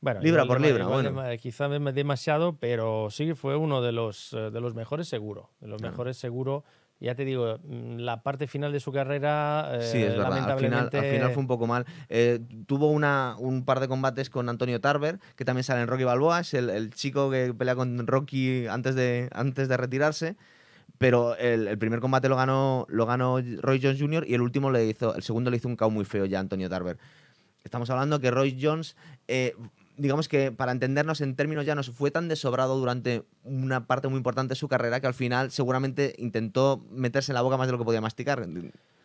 Bueno, Libra por libra, bueno. dema- quizá dem- demasiado, pero sí fue uno de los, eh, de los mejores seguro. De los Claro. mejores seguro. Ya te digo, mm, la parte final de su carrera, eh, Sí, es verdad. Al final, lamentablemente. al final fue un poco mal. Eh, tuvo una, un par de combates con Antonio Tarver, que también sale en Rocky Balboa, es el, el chico que pelea con Rocky antes de, antes de retirarse. Pero el, el primer combate lo ganó, lo ganó Roy Jones Jr. y el último le hizo, el segundo le hizo un KO muy feo ya a Antonio Tarver. Estamos hablando que Roy Jones, eh, digamos que para entendernos en términos llanos, fue tan desobrado durante una parte muy importante de su carrera que al final seguramente intentó meterse en la boca más de lo que podía masticar.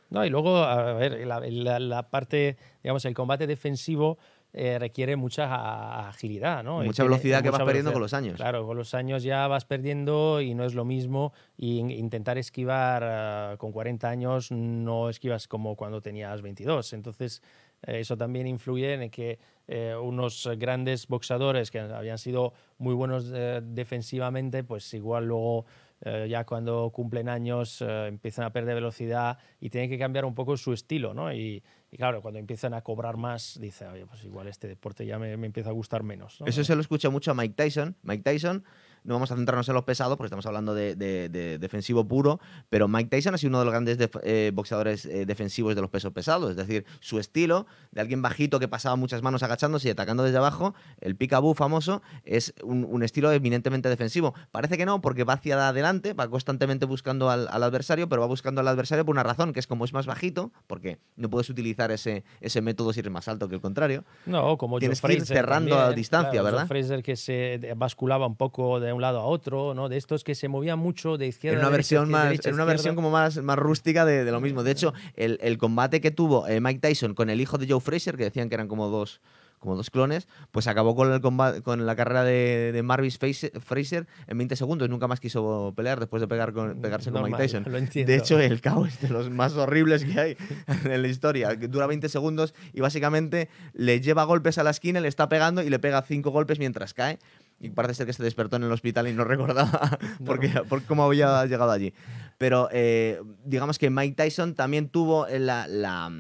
No, y luego, a ver, la, la- la parte, digamos, el combate defensivo eh, requiere mucha agilidad, ¿no? Mucha tiene- velocidad que vas mucha perdiendo velocidad. con los años. Claro, con los años ya vas perdiendo y no es lo mismo. Y in- intentar esquivar ah, con 40 años no esquivas como cuando tenías 22. Entonces, eso también influye en que eh, unos grandes boxadores que habían sido muy buenos eh, defensivamente, pues igual luego eh, ya cuando cumplen años eh, empiezan a perder velocidad y tienen que cambiar un poco su estilo, ¿no? Y, claro, cuando empiezan a cobrar más, dice, oye, pues igual este deporte ya me, empieza a gustar menos. ¿no? Eso se lo escucha mucho a Mike Tyson. Mike Tyson, no vamos a centrarnos en los pesados porque estamos hablando de, de- de defensivo puro, pero Mike Tyson ha sido uno de los grandes def- eh, boxeadores eh, defensivos de los pesos pesados. Es decir, su estilo de alguien bajito que pasaba muchas manos agachándose y atacando desde abajo, el peekaboo famoso, es un, un estilo eminentemente defensivo. Parece que no, porque va hacia adelante, va constantemente buscando al, al adversario, pero va buscando al adversario por una razón, que es como es más bajito, porque no puedes utilizar ese, ese método si eres más alto que el contrario. No, como Tienes Joe que ir cerrando también, a distancia, claro, Joe ¿verdad? Frazier que se basculaba un poco de un lado a otro, ¿no? De estos que se movían mucho de izquierda En una a derecha, versión, más, derecha, en una izquierda. versión como más, más rústica de, de lo mismo. De hecho, el, el combate que tuvo eh, Mike Tyson con el hijo de Joe Frazier, que decían que eran como dos, como dos clones, pues acabó con, el comba- con la carrera de, de Marvis Frazier en 20 segundos. Nunca más quiso pelear después de pegar con, pegarse con Mike Tyson. lo. De hecho, el caos es de los más horribles que hay en la historia. Dura 20 segundos y básicamente le lleva golpes a la esquina, le está pegando y le pega cinco golpes mientras cae. Y parece ser que se despertó en el hospital y no recordaba por, qué- por cómo había llegado allí. Pero eh, digamos que Mike Tyson también tuvo la, la-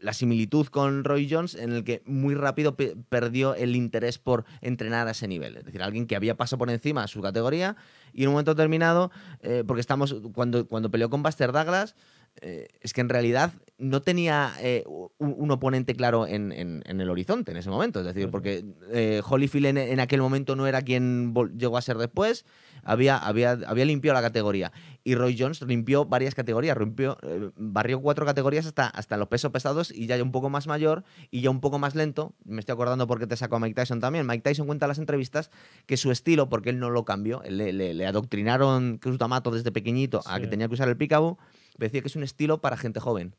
la similitud con Roy Jones en el que muy rápido pe- perdió el interés por entrenar a ese nivel. Es decir, alguien que había pasado por encima a su categoría y en un momento determinado, eh, porque estamos, cuando, cuando peleó con Buster Douglas, eh, es que en realidad no tenía eh, un, un oponente claro en, en- en el horizonte en ese momento. Es decir, porque eh, Holyfield en, en aquel momento no era quien llegó a ser después, había, había, había limpiado la categoría. Y Roy Jones limpió varias categorías, rompió, eh, barrió cuatro categorías hasta, hasta los pesos pesados y ya un poco más mayor y ya un poco más lento. Me estoy acordando porque te sacó a Mike Tyson también. Mike Tyson cuenta en las entrevistas que su estilo, porque él no lo cambió, le, le- le adoctrinaron Cruz D'Amato desde pequeñito a Sí. que tenía que usar el picabo, decía que es un estilo para gente joven.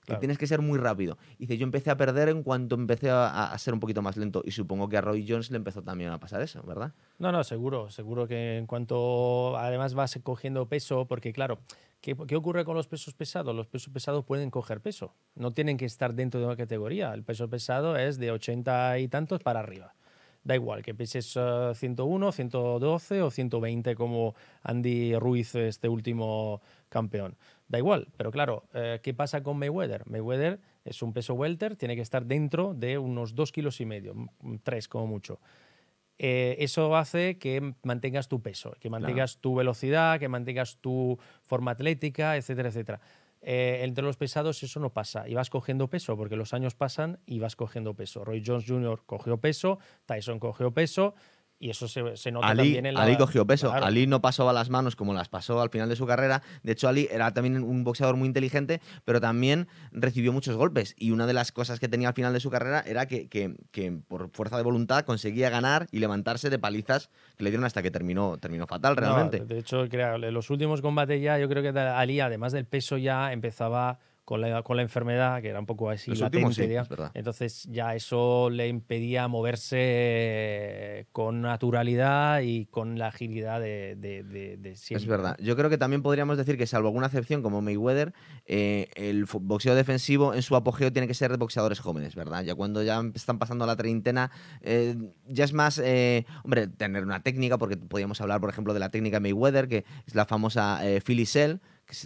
Que Claro. tienes que ser muy rápido. Y dice, yo empecé a perder en cuanto empecé a, a ser un poquito más lento. Y supongo que a Roy Jones le empezó también a pasar eso, ¿verdad? No, no, seguro, seguro que en cuanto además vas cogiendo peso, porque claro, ¿qué, qué ocurre con los pesos pesados? Los pesos pesados pueden coger peso, no tienen que estar dentro de una categoría. El peso pesado es de 80 y tantos para arriba. Da igual que peses eh, 101, 112 o 120 como Andy Ruiz, este último campeón. Da igual, pero claro, eh, ¿qué pasa con Mayweather? Mayweather es un peso welter, tiene que estar dentro de unos 2 kilos y medio, 3 como mucho eh, eso hace que mantengas tu peso, que mantengas tu velocidad, que mantengas tu forma atlética, etcétera, etcétera. Eh, entre los pesados eso no pasa y vas cogiendo peso porque los años pasan y vas cogiendo peso. Roy Jones Jr. cogió peso, Tyson cogió peso y eso se, se nota Ali, también en la... Ali cogió peso. Claro. Ali no pasó a las manos como las pasó al final de su carrera. De hecho, Ali era también un boxeador muy inteligente, pero también recibió muchos golpes. Y una de las cosas que tenía al final de su carrera era que, que- que por fuerza de voluntad conseguía ganar y levantarse de palizas que le dieron hasta que terminó, terminó fatal No, realmente. de hecho, crea- en los últimos combates ya, yo creo que Ali, además del peso, ya empezaba con la, con la enfermedad, que era un poco así Los latente. últimos sí. Entonces ya eso le impedía moverse con naturalidad y con la agilidad de, de, de- de siempre. Es verdad. Yo creo que también podríamos decir que, salvo alguna excepción como Mayweather, eh, el boxeo defensivo en su apogeo tiene que ser de boxeadores jóvenes, ¿verdad? Ya cuando ya están pasando la treintena, eh, ya es más, eh, hombre, tener una técnica, porque podríamos hablar, por ejemplo, de la técnica Mayweather, que es la famosa eh, Philly s-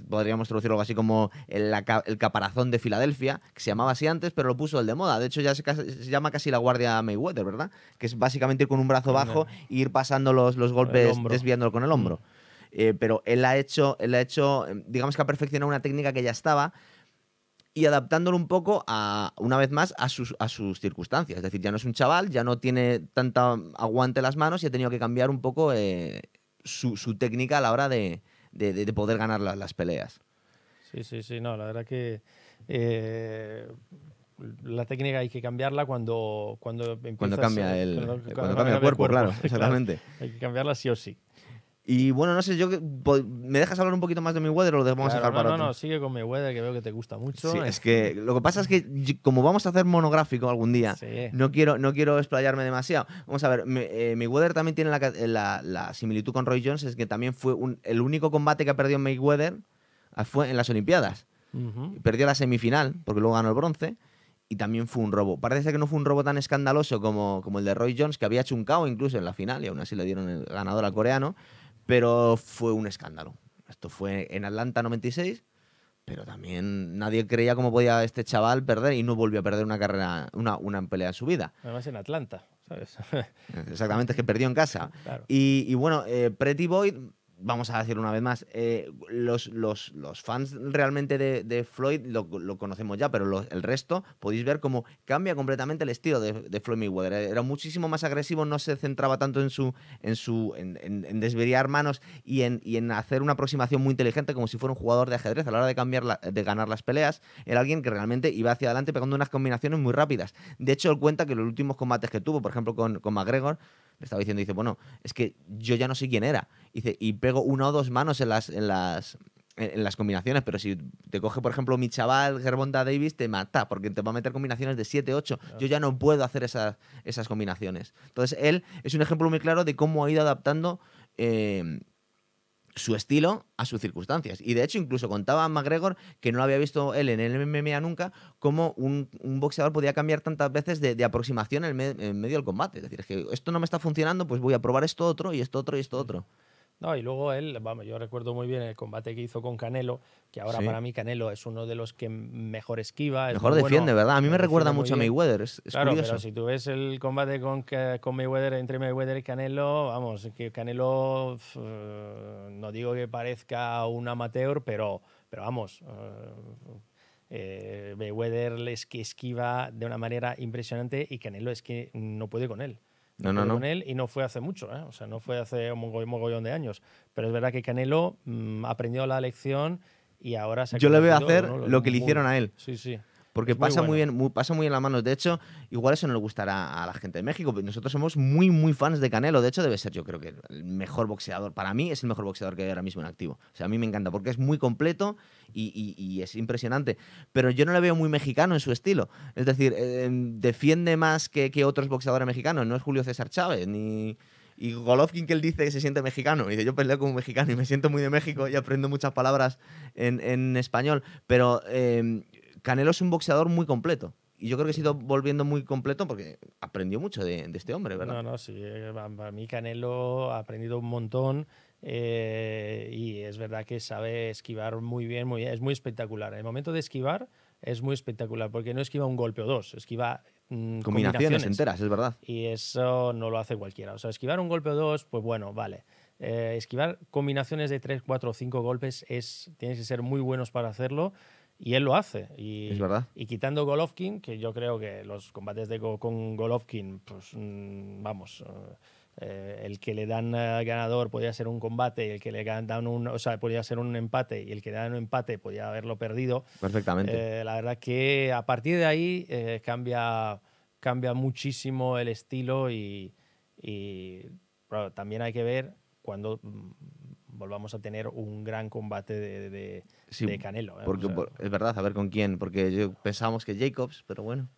podríamos traducirlo algo así como el, caparazón de Filadelfia, que se llamaba así antes, pero lo puso el de moda. De hecho, ya se, llama casi la guardia Mayweather, ¿verdad? Que es básicamente ir con un brazo bajo e ir pasando los, los golpes, desviándolo con el hombro. Eh, pero él ha hecho, él ha hecho, eh, digamos que ha perfeccionado una técnica que ya estaba y adaptándolo un poco a, una vez más, a sus, a sus circunstancias. Es decir, ya no es un chaval, ya no tiene tanta aguante en las manos y ha tenido que cambiar un poco eh, su, su técnica a la hora de, de- de- de poder ganar la- las peleas. Sí, sí, sí, no, la verdad que eh, la técnica hay que cambiarla cuando cuando Cuando empiezas, cambia eh, el, cuando- cuando cuando cambia el cuerpo, claro, claro. exactamente. Hay que cambiarla sí o sí. Y bueno, no sé, yo ¿me dejas hablar un poquito más de mi weather o lo dejamos Claro, dejar no, para no, otro? no, sigue con Mayweather, que veo que te gusta mucho. Sí, es que lo que pasa es que como vamos a hacer monográfico algún día, Sí. no quiero, no quiero explayarme demasiado. Vamos a ver, mi, eh, Mayweather también tiene la, ca- la- la similitud con Roy Jones, es que también fue un- el único combate que ha perdido Mayweather ah, fue en las Olimpiadas. Perdió la semifinal, porque luego ganó el bronce, y también fue un robo. Parece que no fue un robo tan escandaloso como, como el de Roy Jones, que había hecho un KO incluso en la final, y aún así le dieron el ganador al coreano, pero fue un escándalo. Esto fue en Atlanta 96, pero también nadie creía cómo podía este chaval perder y no volvió a perder una carrera, una, una pelea en su vida. Además en Atlanta, ¿sabes? Exactamente, es que perdió en casa. claro. Y, y bueno, eh, Pretty Boy, vamos a decirlo una vez más, eh, los, los- los fans realmente de, de Floyd lo, conocemos ya, pero el resto podéis ver cómo cambia completamente el estilo de, de Floyd Mayweather. Era muchísimo más agresivo, no se centraba tanto en su en su en, desviar manos y en, y en hacer una aproximación muy inteligente como si fuera un jugador de ajedrez a la hora de cambiar de ganar las peleas. Era alguien que realmente iba hacia adelante pegando unas combinaciones muy rápidas. De hecho, él cuenta que los últimos combates que tuvo, por ejemplo, con, con McGregor, le estaba diciendo, dice, bueno, es que yo ya no sé quién era. Dice, y pego una o dos manos en las, en las, en, las combinaciones, pero si te coge, por ejemplo, mi chaval Gervonta Davis, te mata, porque te va a meter combinaciones de 7, 8. Yo ya no puedo hacer esas, esas combinaciones. Entonces, él es un ejemplo muy claro de cómo ha ido adaptando eh, su estilo a sus circunstancias. Y de hecho, incluso contaba McGregor que no lo había visto él en el MMA nunca, como un, un boxeador podía cambiar tantas veces de, aproximación en, en medio del combate. Es decir, es que esto no me está funcionando, pues voy a probar esto otro y esto otro y esto otro. No, y luego él, vamos, yo recuerdo muy bien el combate que hizo con Canelo, que ahora Sí. para mí Canelo es uno de los que mejor esquiva. es Mejor defiende, bueno, ¿verdad? A mí me recuerda mucho a. Mayweather. Es, es Claro, curioso. pero si tú ves el combate con, con Mayweather, entre Mayweather y Canelo, vamos, que Canelo, eh, no digo que parezca un amateur, pero, pero vamos, eh, eh, Mayweather es que esquiva de una manera impresionante y Canelo es que no puede con él. No, no, no. con él y no fue hace mucho, ¿eh? o sea, no fue hace un mogollón, mogollón de años. Pero es verdad que Canelo mm, aprendió la lección y ahora se ha Yo le veo hacer uno- lo que le hicieron a él. Sí, sí. Porque muy pasa muy, bien, muy- pasa muy en las manos. De hecho, igual eso no le gustará a la gente de México. Nosotros somos muy, muy fans de Canelo. De hecho, debe ser, yo creo que el mejor boxeador. Para mí es el mejor boxeador que hay ahora mismo en activo. O sea, a mí me encanta porque es muy completo y, y- y es impresionante. Pero yo no le veo muy mexicano en su estilo. Es decir, eh, defiende más que, que otros boxeadores mexicanos. No es Julio César Chávez ni. Y Golovkin que él dice que se siente mexicano. Y dice, yo peleo como mexicano y me siento muy de México y aprendo muchas palabras en, en español. Pero eh, Canelo es un boxeador muy completo. Y yo creo que se ha ido volviendo muy completo porque aprendió mucho de, de este hombre, ¿verdad? No, no, sí. eh, pa- Para mí Canelo ha aprendido un montón eh, y es verdad que sabe esquivar muy bien, muy bien. Es muy espectacular. En el momento de esquivar es muy espectacular porque no esquiva un golpe o dos, esquiva mm, Combinaciones enteras, es verdad. Y eso no lo hace cualquiera. O sea, esquivar un golpe o dos, pues bueno, vale. Eh, esquivar combinaciones de tres, cuatro o cinco golpes es tienes que ser muy buenos para hacerlo y él lo hace. Y, Es verdad. Y quitando Golovkin, que yo creo que los combates de Go- con Golovkin, pues mm, vamos, eh, eh, el que le dan ganador podía ser un combate y el que le dan un, o sea, podía ser un empate y el que le dan un empate podía haberlo perdido. Perfectamente. Eh, la verdad que a partir de ahí eh, cambia, cambia muchísimo el estilo y, y, también hay que ver cuando mm, volvamos a tener un gran combate de, de- Sí, de Canelo. ¿eh? porque O sea, por- es verdad, a ver con quién. Porque yo pensábamos que Jacobs, pero bueno.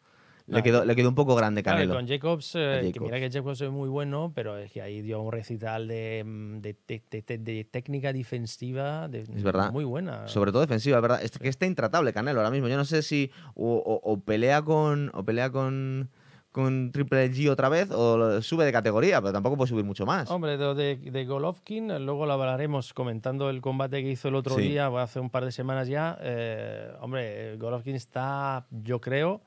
Le Claro. quedó, le quedó un poco grande claro, Canelo. con Jacobs, eh, que Jacobs. mira que Jacobs es muy bueno, pero es que ahí dio un recital de, mm, de, de- de- técnica defensiva de- Es verdad. muy buena. Sobre todo defensiva, es verdad. Es que está intratable Canelo ahora mismo. Yo no sé si o, o- o pelea con o pelea con, con Triple G otra vez o sube de categoría, pero tampoco puede subir mucho más. Hombre, de, de, Golovkin, luego lo hablaremos comentando el combate que hizo el otro Sí. día, hace un par de semanas ya. eh, hombre, Golovkin está, yo creo,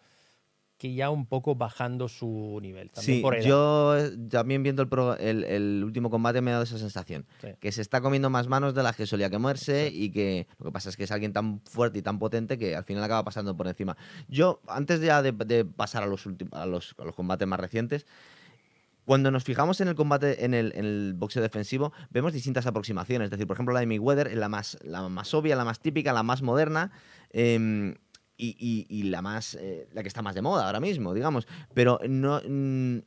que ya un poco bajando su nivel. También Sí, por edad. yo eh, también viendo el, pro- el, el último combate me ha dado esa sensación. Sí. Que se está comiendo más manos de las que solía comerse y que lo que pasa es que es alguien tan fuerte y tan potente que al final acaba pasando por encima. Yo, antes ya de, de pasar a los, últimos, a, los, a los combates más recientes, cuando nos fijamos en el combate, en el, en el boxeo defensivo, vemos distintas aproximaciones. Es decir, por ejemplo, la de Mayweather es la más, la más obvia, la más típica, la más moderna. em, y, y- y la más eh, la que está más de moda ahora mismo, digamos. Pero no. mm,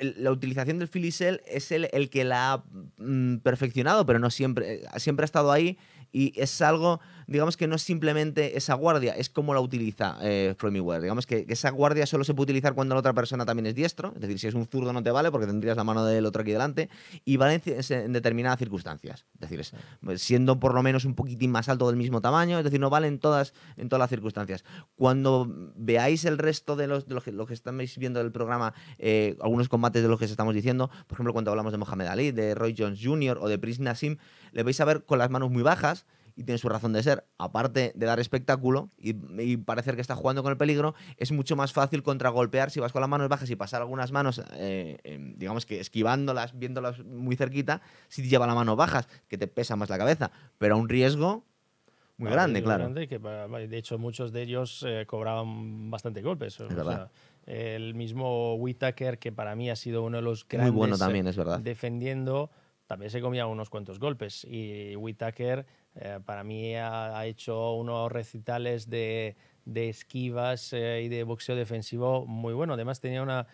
la utilización del filicel es el, el que la ha mm, perfeccionado, pero no siempre, siempre ha estado ahí y es algo, digamos que no es simplemente esa guardia, es como la utiliza eh, Digamos que esa guardia solo se puede utilizar cuando la otra persona también es diestro, es decir, si es un zurdo no te vale porque tendrías la mano del otro aquí delante, y vale en, determinadas circunstancias. Es decir, pues, siendo por lo menos un poquitín más alto del mismo tamaño, es decir, no vale en todas, en todas las circunstancias. Cuando veáis el resto de los, de los que, lo que estáis viendo del programa, eh, algunos combates de los que os estamos diciendo, por ejemplo, cuando hablamos de Mohamed Ali, de Roy Jones Jr. o de Prince Nassim, le vais a ver con las manos muy bajas y tiene su razón de ser. Aparte de dar espectáculo y, parecer que está jugando con el peligro, es mucho más fácil contragolpear si vas con las manos bajas y pasar algunas manos, eh, digamos que esquivándolas, viéndolas muy cerquita, si te lleva las manos bajas, que te pesa más la cabeza. Pero a un riesgo muy grande, claro. de hecho, muchos de ellos eh, cobraban bastante golpes. el mismo Whitaker, que para mí ha sido uno de los grandes muy bueno también, es verdad. defendiendo, también se comía unos cuantos golpes. Y Whitaker eh, para mí ha, hecho unos recitales de, esquivas eh, y de boxeo defensivo muy bueno. Además tenía una,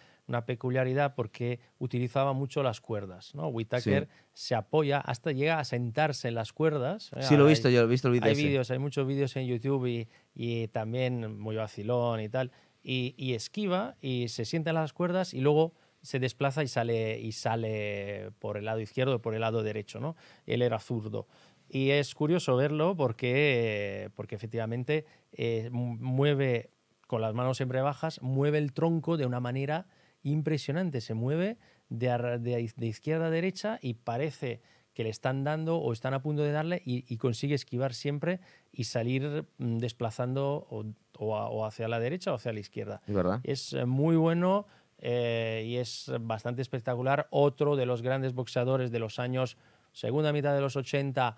peculiaridad porque utilizaba mucho las cuerdas. ¿no? Whitaker se apoya hasta llega a sentarse en las cuerdas. ¿eh? Sí, lo he visto, yo he visto el vídeo. Hay vídeos, hay muchos vídeos en YouTube y, también muy vacilón y tal. Y, y, esquiva y se sienta en las cuerdas y luego se desplaza y sale, y sale por el lado izquierdo o por el lado derecho. ¿no? Él era zurdo. Y es curioso verlo porque, porque efectivamente eh, mueve con las manos siempre bajas, mueve el tronco de una manera impresionante. Se mueve de, de, izquierda a derecha y parece que le están dando o están a punto de darle y, consigue esquivar siempre y salir mm, desplazando o, hacia la derecha o hacia la izquierda. Es, eh, muy bueno eh, y es bastante espectacular. Otro de los grandes boxeadores de los años, segunda mitad de los 80,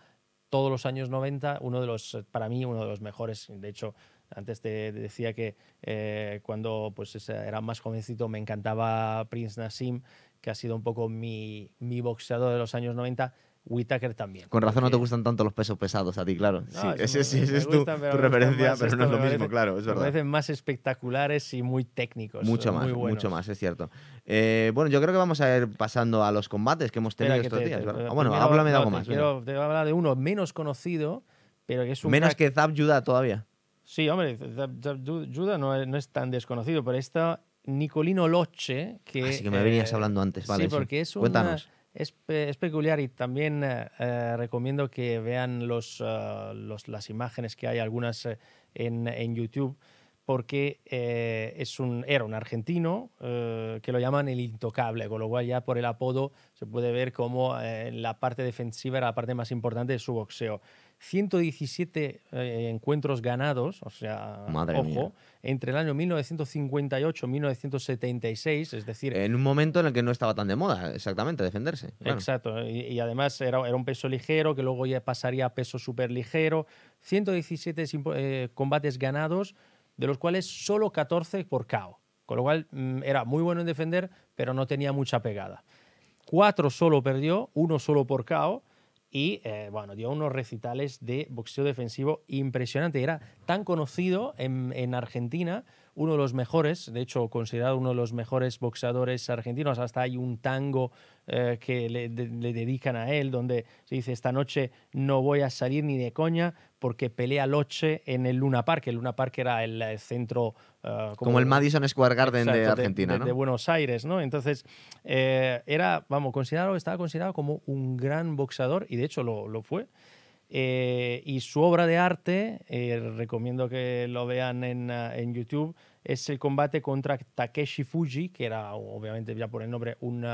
todos los años 90, uno de los, para mí, uno de los mejores. De hecho, antes te decía que eh, cuando pues, era más jovencito me encantaba Prince Nassim, que ha sido un poco mi, mi boxeador de los años 90. Whitaker también. Con razón no te gustan tanto los pesos pesados a ti, claro. sí, ese, es tu, referencia, pero no es lo mismo, claro, es verdad. Me parecen más espectaculares y muy técnicos. Mucho más, mucho más, es cierto. Eh, bueno, yo creo que vamos a ir pasando a los combates que hemos tenido estos días. Ah, bueno, háblame de algo más. Quiero, te voy a hablar de uno menos conocido, pero que es un. Menos que Zab Judah todavía. Sí, hombre, Zab Judah no, no es tan desconocido, pero esta Nicolino Loche, que... Así ah, que me venías eh, hablando antes, vale. Sí, porque es Cuéntanos es, peculiar y también eh, eh, recomiendo que vean los, eh, las imágenes que hay, algunas en, en, YouTube, porque es un, era un argentino que lo llaman el intocable, con lo cual ya por el apodo se puede ver como la parte defensiva era la parte más importante de su boxeo. 117 eh, encuentros ganados, o sea, ojo, entre el año 1958 y 1976, es decir... En un momento en el que no estaba tan de moda, exactamente, defenderse. Exacto, y, además era, era, un peso ligero que luego ya pasaría a peso súper ligero. 117 eh, combates ganados, de los cuales solo 14 por KO, con lo cual mm, era muy bueno en defender, pero no tenía mucha pegada. Cuatro solo perdió, uno solo por KO, y eh, bueno, dio unos recitales de boxeo defensivo impresionante. Era tan conocido en, en, Argentina, uno de los mejores, de hecho considerado uno de los mejores boxeadores argentinos. Hasta hay un tango eh, que le, dedican a él, donde se dice, esta noche no voy a salir ni de coña porque pelea Loche en el Luna Park. El Luna Park era el, centro... Eh, como, el Madison Square Garden de Argentina, de, de, Buenos Aires, ¿no? Entonces, eh, era, vamos, considerado, estaba considerado como un gran boxeador y de hecho lo, lo fue. Y su obra de arte, recomiendo que lo vean en, en, YouTube, es el combate contra Takeshi Fuji, que era obviamente ya por el nombre un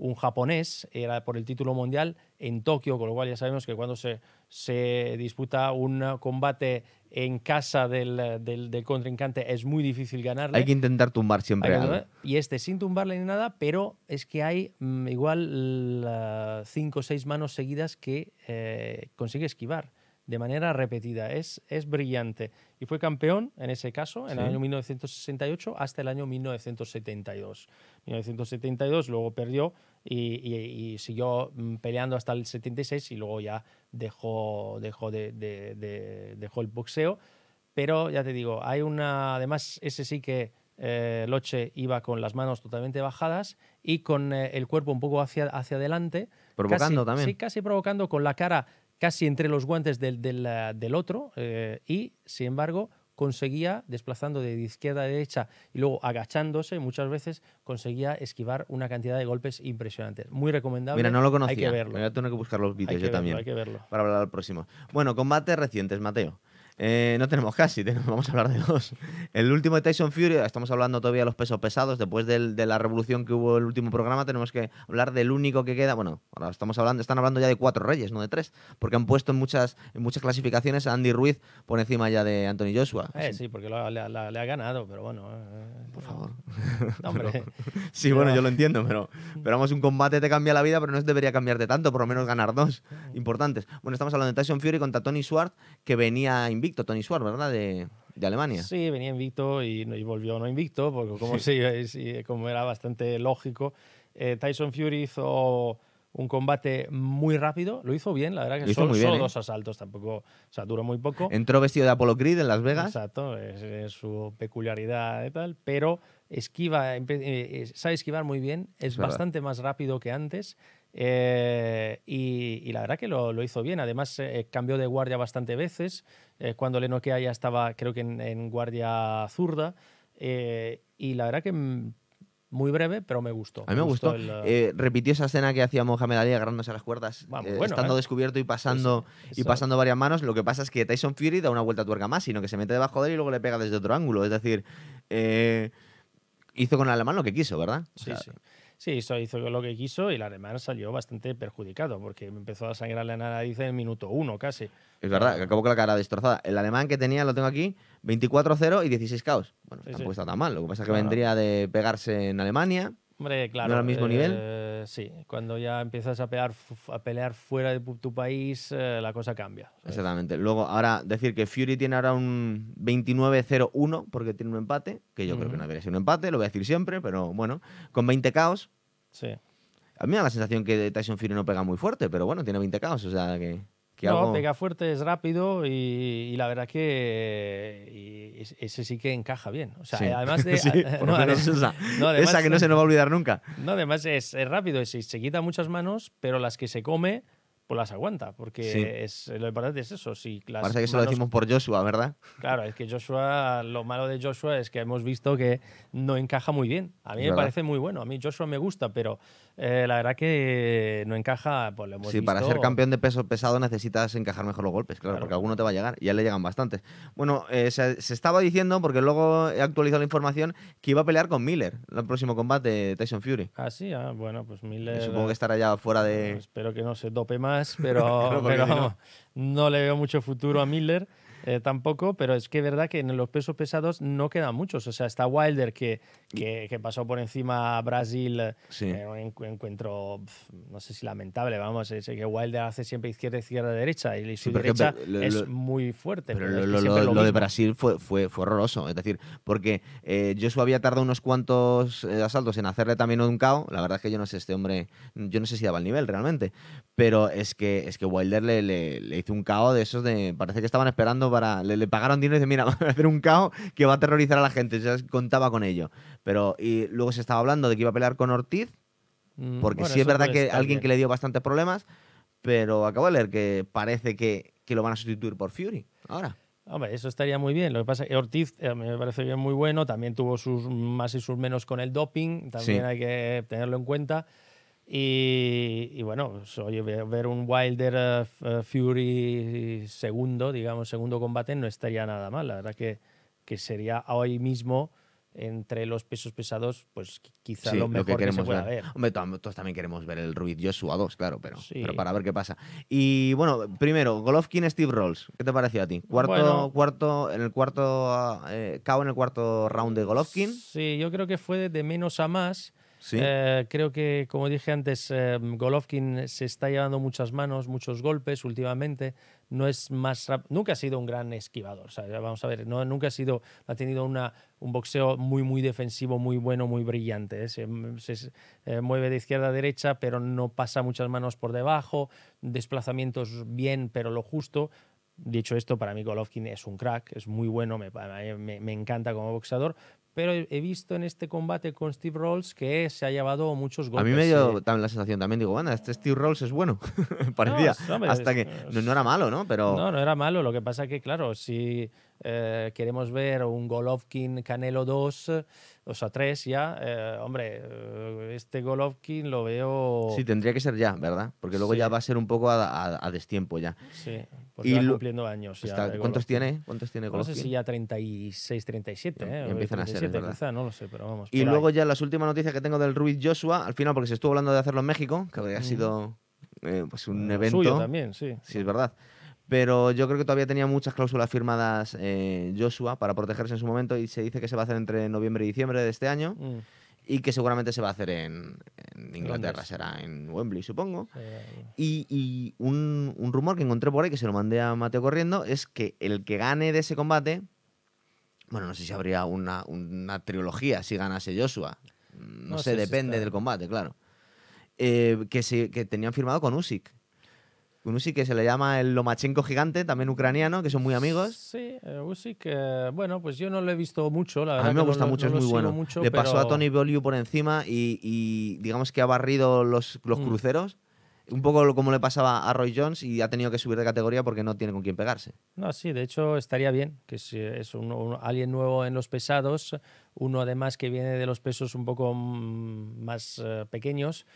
un japonés, era por el título mundial en Tokio, con lo cual ya sabemos que cuando se, se disputa un combate en casa del, del, contrincante es muy difícil ganarle. Hay que intentar tumbar siempre Y este sin tumbarle ni nada, pero es que hay mm, igual cinco o seis manos seguidas que eh, consigue esquivar de manera repetida. Es, es brillante. Y fue campeón, en ese caso, en el año 1968 hasta el año 1972. 1972 luego perdió y, siguió mm, peleando hasta el 76 y luego ya dejó, dejó, de, dejó el boxeo. Pero ya te digo, hay una. Además, ese sí que eh, Loche iba con las manos totalmente bajadas y con eh, el cuerpo un poco hacia, hacia adelante. Provocando casi- también. Sí, casi provocando con la cara casi entre los guantes del, del, del otro eh, y, sin embargo, conseguía, desplazando de izquierda a derecha y luego agachándose, muchas veces conseguía esquivar una cantidad de golpes impresionantes. Muy recomendable. Mira, no lo Hay conocía. que verlo. Voy a tener que buscar los Hay vídeos yo verlo, también. hay que verlo. Para hablar al próximo. Bueno, combates recientes, Mateo. Eh, no tenemos casi, tenemos- vamos a hablar de dos. El último de Tyson Fury, estamos hablando todavía de los pesos pesados. Después del- de la revolución que hubo el último programa, tenemos que hablar del único que queda. Bueno, ahora estamos hablando, están hablando ya de cuatro reyes, no de tres, porque han puesto en muchas, en muchas clasificaciones a Andy Ruiz por encima ya de Anthony Joshua. Eh, sí, porque lo le, ha- le ha ganado, pero bueno. eh, Por favor. no, hombre. Sí, bueno, yo lo entiendo, pero, pero vamos, un combate te cambia la vida, pero no debería cambiarte tanto, por lo menos ganar dos importantes. Bueno, estamos hablando de Tyson Fury contra Tony Schwartz, que venía invicto, Tony Schwartz, ¿verdad? De, de Alemania. Sí, venía invicto y, y volvió no invicto, porque como, sí, sí, como era bastante lógico, eh, Tyson Fury hizo un combate muy rápido, lo hizo bien, la verdad que solo, bien, solo ¿eh? dos asaltos, tampoco, o sea, duró muy poco. Entró vestido de Apollo Creed en Las Vegas. Exacto, es, es su peculiaridad y tal, pero esquiva, eh, eh, sabe esquivar muy bien, es, Es verdad. bastante más rápido que antes eh, y, y la verdad que lo, lo hizo bien. Además, eh, cambió de guardia bastante veces. eh, cuando le noquea ya estaba, creo que en, en guardia zurda. eh, y la verdad que muy breve, pero me gustó. A mí me gustó. el, eh, repitió esa escena que hacía Mohamed Ali agarrándose a las cuerdas, eh, bueno, estando descubierto y pasando, y eso- pasando varias manos. Lo que pasa es que Tyson Fury da una vuelta a tuerca más, sino que se mete debajo de él y luego le pega desde otro ángulo. Es decir, hizo con el alemán lo que quiso, ¿verdad? O Sí, sea, sí. Sí, hizo, hizo lo que quiso y el alemán salió bastante perjudicado porque empezó a sangrarle la nariz en el minuto uno casi. Es verdad, que acabó con la cara destrozada. El alemán que tenía, lo tengo aquí, 24-0 y 16 caos. Bueno, Sí, tampoco sí. está tan mal. Lo que pasa es que vendría de pegarse en Alemania. Hombre, claro. al mismo nivel? eh, Sí, cuando ya empiezas a pelear, a pelear fuera de tu país, eh, la cosa cambia. ¿sabes? Exactamente. Luego, ahora decir que Fury tiene ahora un 29-0-1 porque tiene un empate, que yo creo que no debería ser un empate, lo voy a decir siempre, pero bueno, con 20 caos. Sí. A mí me da la sensación que Tyson Fury no pega muy fuerte, pero bueno, tiene 20 caos, o sea que, que No, algo... pega fuerte, es rápido y, y la verdad que y es- ese sí que encaja bien. O sea, Sí. además de. Sí, por lo no, menos además- esa, no, además- esa que no se nos va a olvidar nunca. No, además es, es rápido, es- se quita muchas manos, pero las que se come, pues las aguanta, porque Sí. es, lo importante es eso. Si las Parece que eso lo decimos por Joshua, ¿verdad? Claro, es que Joshua, lo malo de Joshua es que hemos visto que no encaja muy bien. A mí me verdad. parece muy bueno, a mí Joshua me gusta, pero eh, la verdad que no encaja, pues lo hemos Sí, para visto- ser campeón de peso pesado necesitas encajar mejor los golpes, claro, Claro. porque alguno te va a llegar y ya le llegan bastantes. Bueno, eh, se, se estaba diciendo, porque luego he actualizado la información, que iba a pelear con Miller en el próximo combate de Tyson Fury. Ah, sí, ah, bueno, pues Y Miller... Supongo que estará ya fuera de... Espero que no se dope más, pero, Claro, porque pero si no- no le veo mucho futuro a Miller eh, tampoco, pero es que es verdad que en los pesos pesados no quedan muchos. O sea, está Wilder que, que, que pasó por encima a Brasil, eh, Sí. un encu- encuentro, no sé si lamentable, vamos, es que Wilder hace siempre izquierda, izquierda, derecha, y su Sí, pero derecha lo- es lo- muy fuerte. Pero pero lo, es que lo- de. Brasil fue, fue, fue horroroso. Es decir, porque eh, Joshua había tardado unos cuantos eh, asaltos en hacerle también un KO. La verdad es que yo no sé, este hombre, yo no sé si daba el nivel realmente. Pero es que, es que Wilder le, le- le hizo un KO de esos de. Parece que estaban esperando para. Le, le pagaron dinero y dice: Mira, vamos a hacer un KO que va a aterrorizar a la gente. Ya contaba con ello. Pero, y luego se estaba hablando de que iba a pelear con Ortiz. Mm, Porque bueno, sí es verdad que alguien bien. que le dio bastantes problemas. Pero acabo de leer que parece que, que lo van a sustituir por Fury. Ahora. Hombre, eso estaría muy bien. Lo que pasa es que Ortiz eh, me parece bien muy bueno. También tuvo sus más y sus menos con el doping. También Sí. hay que tenerlo en cuenta. Y, y bueno, pues, oye, ver, un Wilder eh, Fury segundo, digamos, segundo combate no estaría nada mal. La verdad que, que sería hoy mismo entre los pesos pesados, pues qui- quizá Sí, lo lo mejor que que, se queremos pueda ver. ver. Hombre, todos también queremos ver el Ruiz Joshua 2, claro, pero, Sí. pero para ver qué pasa. Y bueno, primero, Golovkin Steve Rolls. ¿Qué te pareció a ti? Cuarto, Bueno. cuarto, en el cuarto, eh, KO en el cuarto round de Golovkin. Sí, yo creo que fue de menos a más. Sí. Eh, creo que, como dije antes, eh, Golovkin se está llevando muchas manos, muchos golpes últimamente. No es más nunca ha sido un gran esquivador. sea, vamos a ver, no, nunca ha sido, ha tenido una, un boxeo muy, muy defensivo, muy bueno, muy brillante. ¿eh? Se, se- eh, mueve de izquierda a derecha, pero no pasa muchas manos por debajo. Desplazamientos bien, pero lo justo. Dicho esto, para mí Golovkin es un crack, es muy bueno, me, me- me encanta como boxeador, pero he visto en este combate con Steve Rolls que se ha llevado muchos golpes. A mí me dio eh, también la sensación, también digo, bueno, este Steve Rolls es bueno. Parecía. No, hombre, hasta es- que. No, no era malo, ¿no? Pero. No, no era malo. Lo que pasa que, claro, si eh, queremos ver un Golovkin Canelo 2, eh, o sea, 3 ya, eh, hombre, eh, este Golovkin lo veo. Sí, tendría que ser ya, ¿verdad? Porque luego Sí. ya va a ser un poco a, a- a destiempo ya. Sí, porque Y va cumpliendo años. ya, Está- de ¿Cuántos Golovkin. tiene? ¿Cuántos tiene No sé Golovkin? si ya 36, 37, Ya- ¿eh? ya o empiezan a ser, 37 verdad. quizá, no lo sé, pero vamos. Y por ahí. luego ya las últimas noticias que tengo del Ruiz Joshua, al final, porque se estuvo hablando de hacerlo en México, que habría Mm. sido eh, pues un Lo evento. Suyo también, sí. Sí, es verdad. Pero yo creo que todavía tenía muchas cláusulas firmadas eh, Joshua para protegerse en su momento y se dice que se va a hacer entre noviembre y diciembre de este año Mm, y que seguramente se va a hacer en, en Inglaterra, Londres. será en Wembley, supongo. Y, y un, un rumor que encontré por ahí, que se lo mandé a Mateo corriendo, es que el que gane de ese combate, bueno, no sé si habría una, una trilogía si ganase Joshua. No, No sé, depende del combate, claro. Eh, que, se, que tenían firmado con Usyk. Un Usyk que se le llama el Lomachenko gigante, también ucraniano, que son muy amigos. Sí, eh, Usyk, eh, bueno, pues yo no lo he visto mucho, la A verdad. mí me que no gusta lo- mucho, no es muy bueno. mucho, Le pasó a Tony Bellew por encima y, y digamos que ha barrido los, los Mm. cruceros. Un poco como le pasaba a Roy Jones y ha tenido que subir de categoría porque no tiene con quién pegarse. No, sí, de hecho estaría bien que si es un, un- alguien nuevo en los pesados, uno además que viene de los pesos un poco mm, más eh, pequeños,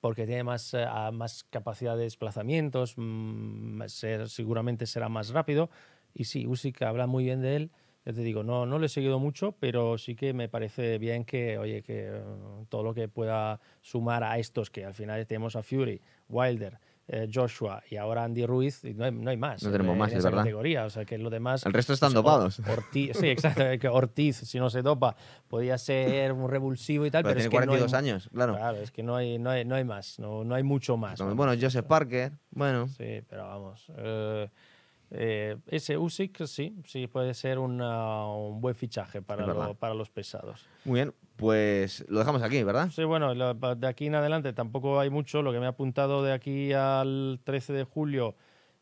porque tiene más, eh, más capacidad de desplazamientos, mm, ser- seguramente será más rápido. Y sí, Usyk habla muy bien de él. Ya te digo, no, no lo he seguido mucho, pero sí que me parece bien que, oye, que eh, todo lo que pueda sumar a estos, que al final tenemos a Fury, Wilder, Joshua y ahora Andy Ruiz, y no hay, no hay más. No en- tenemos en más, es esa verdad. categoría. O sea, que lo demás. El resto están pues, dopados. Or- Ortiz, sí, exacto. que Ortiz, si no se dopa, podía ser un revulsivo y tal, Pero, pero, tiene es que no hay, 42 años, claro. Claro, es que no hay, no hay, no hay más, no, no hay mucho más. Bueno. Joseph Parker, bueno. Sí, pero vamos. eh, eh, ese Usyk sí, sí puede ser una- un buen fichaje para, lo- para los pesados. Muy bien, pues lo dejamos aquí, ¿verdad? Sí, bueno, de aquí en adelante tampoco hay mucho. Lo que me ha apuntado de aquí al 13 de julio,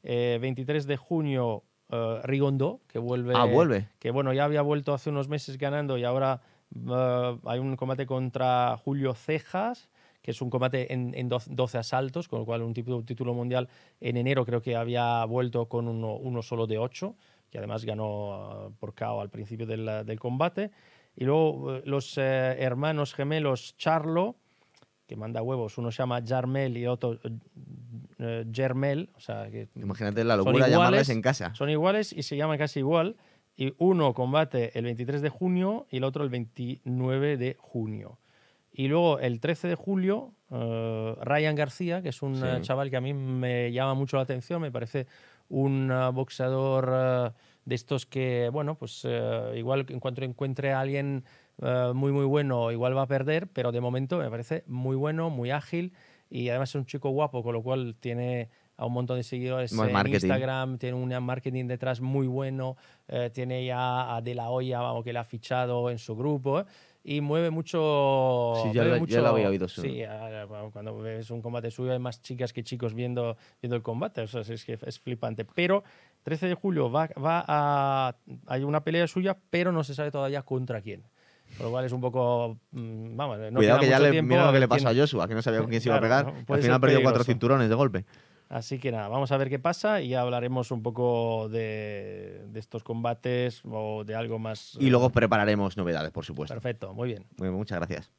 eh, 23 de junio, eh, Rigondo, que vuelve. Ah, vuelve. Que bueno, ya había vuelto hace unos meses ganando y ahora eh, hay un combate contra Julio Cejas, que es un combate en, en doz- 12 asaltos, con lo cual un título, título mundial en enero creo que había vuelto con uno, uno solo de 8, que además ganó eh, por KO al principio del, del combate. Y luego eh, los eh, hermanos gemelos Charlo, que manda huevos, uno se llama Jarmel y otro eh, Germel, o sea, que Imagínate la locura iguales, llamarles en casa. son iguales y se llaman casi igual. Y uno combate el 23 de junio y el otro el 29 de junio. Y luego el 13 de julio, eh, Ryan García, que es un Sí. eh, chaval que a mí me llama mucho la atención, me parece un eh, boxeador eh, de estos que, bueno, pues eh, igual en cuanto encuentre a alguien eh, muy, muy bueno, igual va a perder, pero de momento me parece muy bueno, muy ágil y además es un chico guapo, con lo cual tiene a un montón de seguidores en marketing. Instagram, tiene un marketing detrás muy bueno, eh, tiene ya a De La Hoya, vamos, que le ha fichado en su grupo. Y mueve mucho... Sí, ya mueve ya mucho- lo había oído su- Sí, a- a- cuando ves un combate suyo hay más chicas que chicos viendo, viendo el combate, o sea, es, que es flipante. Pero 13 de julio va, va a... hay una pelea suya, pero no se sabe todavía contra quién. Por lo cual es un poco... mm, Vamos, no Cuidado que ya le, mira a lo que le pasó a Joshua, que no sabía con quién se iba a Claro, pegar. ¿no? Al final ser perdió cuatro cinturones de golpe. Así que nada, vamos a ver qué pasa y ya hablaremos un poco de, de estos combates o de algo más. Y eh, luego prepararemos novedades, por supuesto. Perfecto, muy bien. Muy bien, muchas gracias.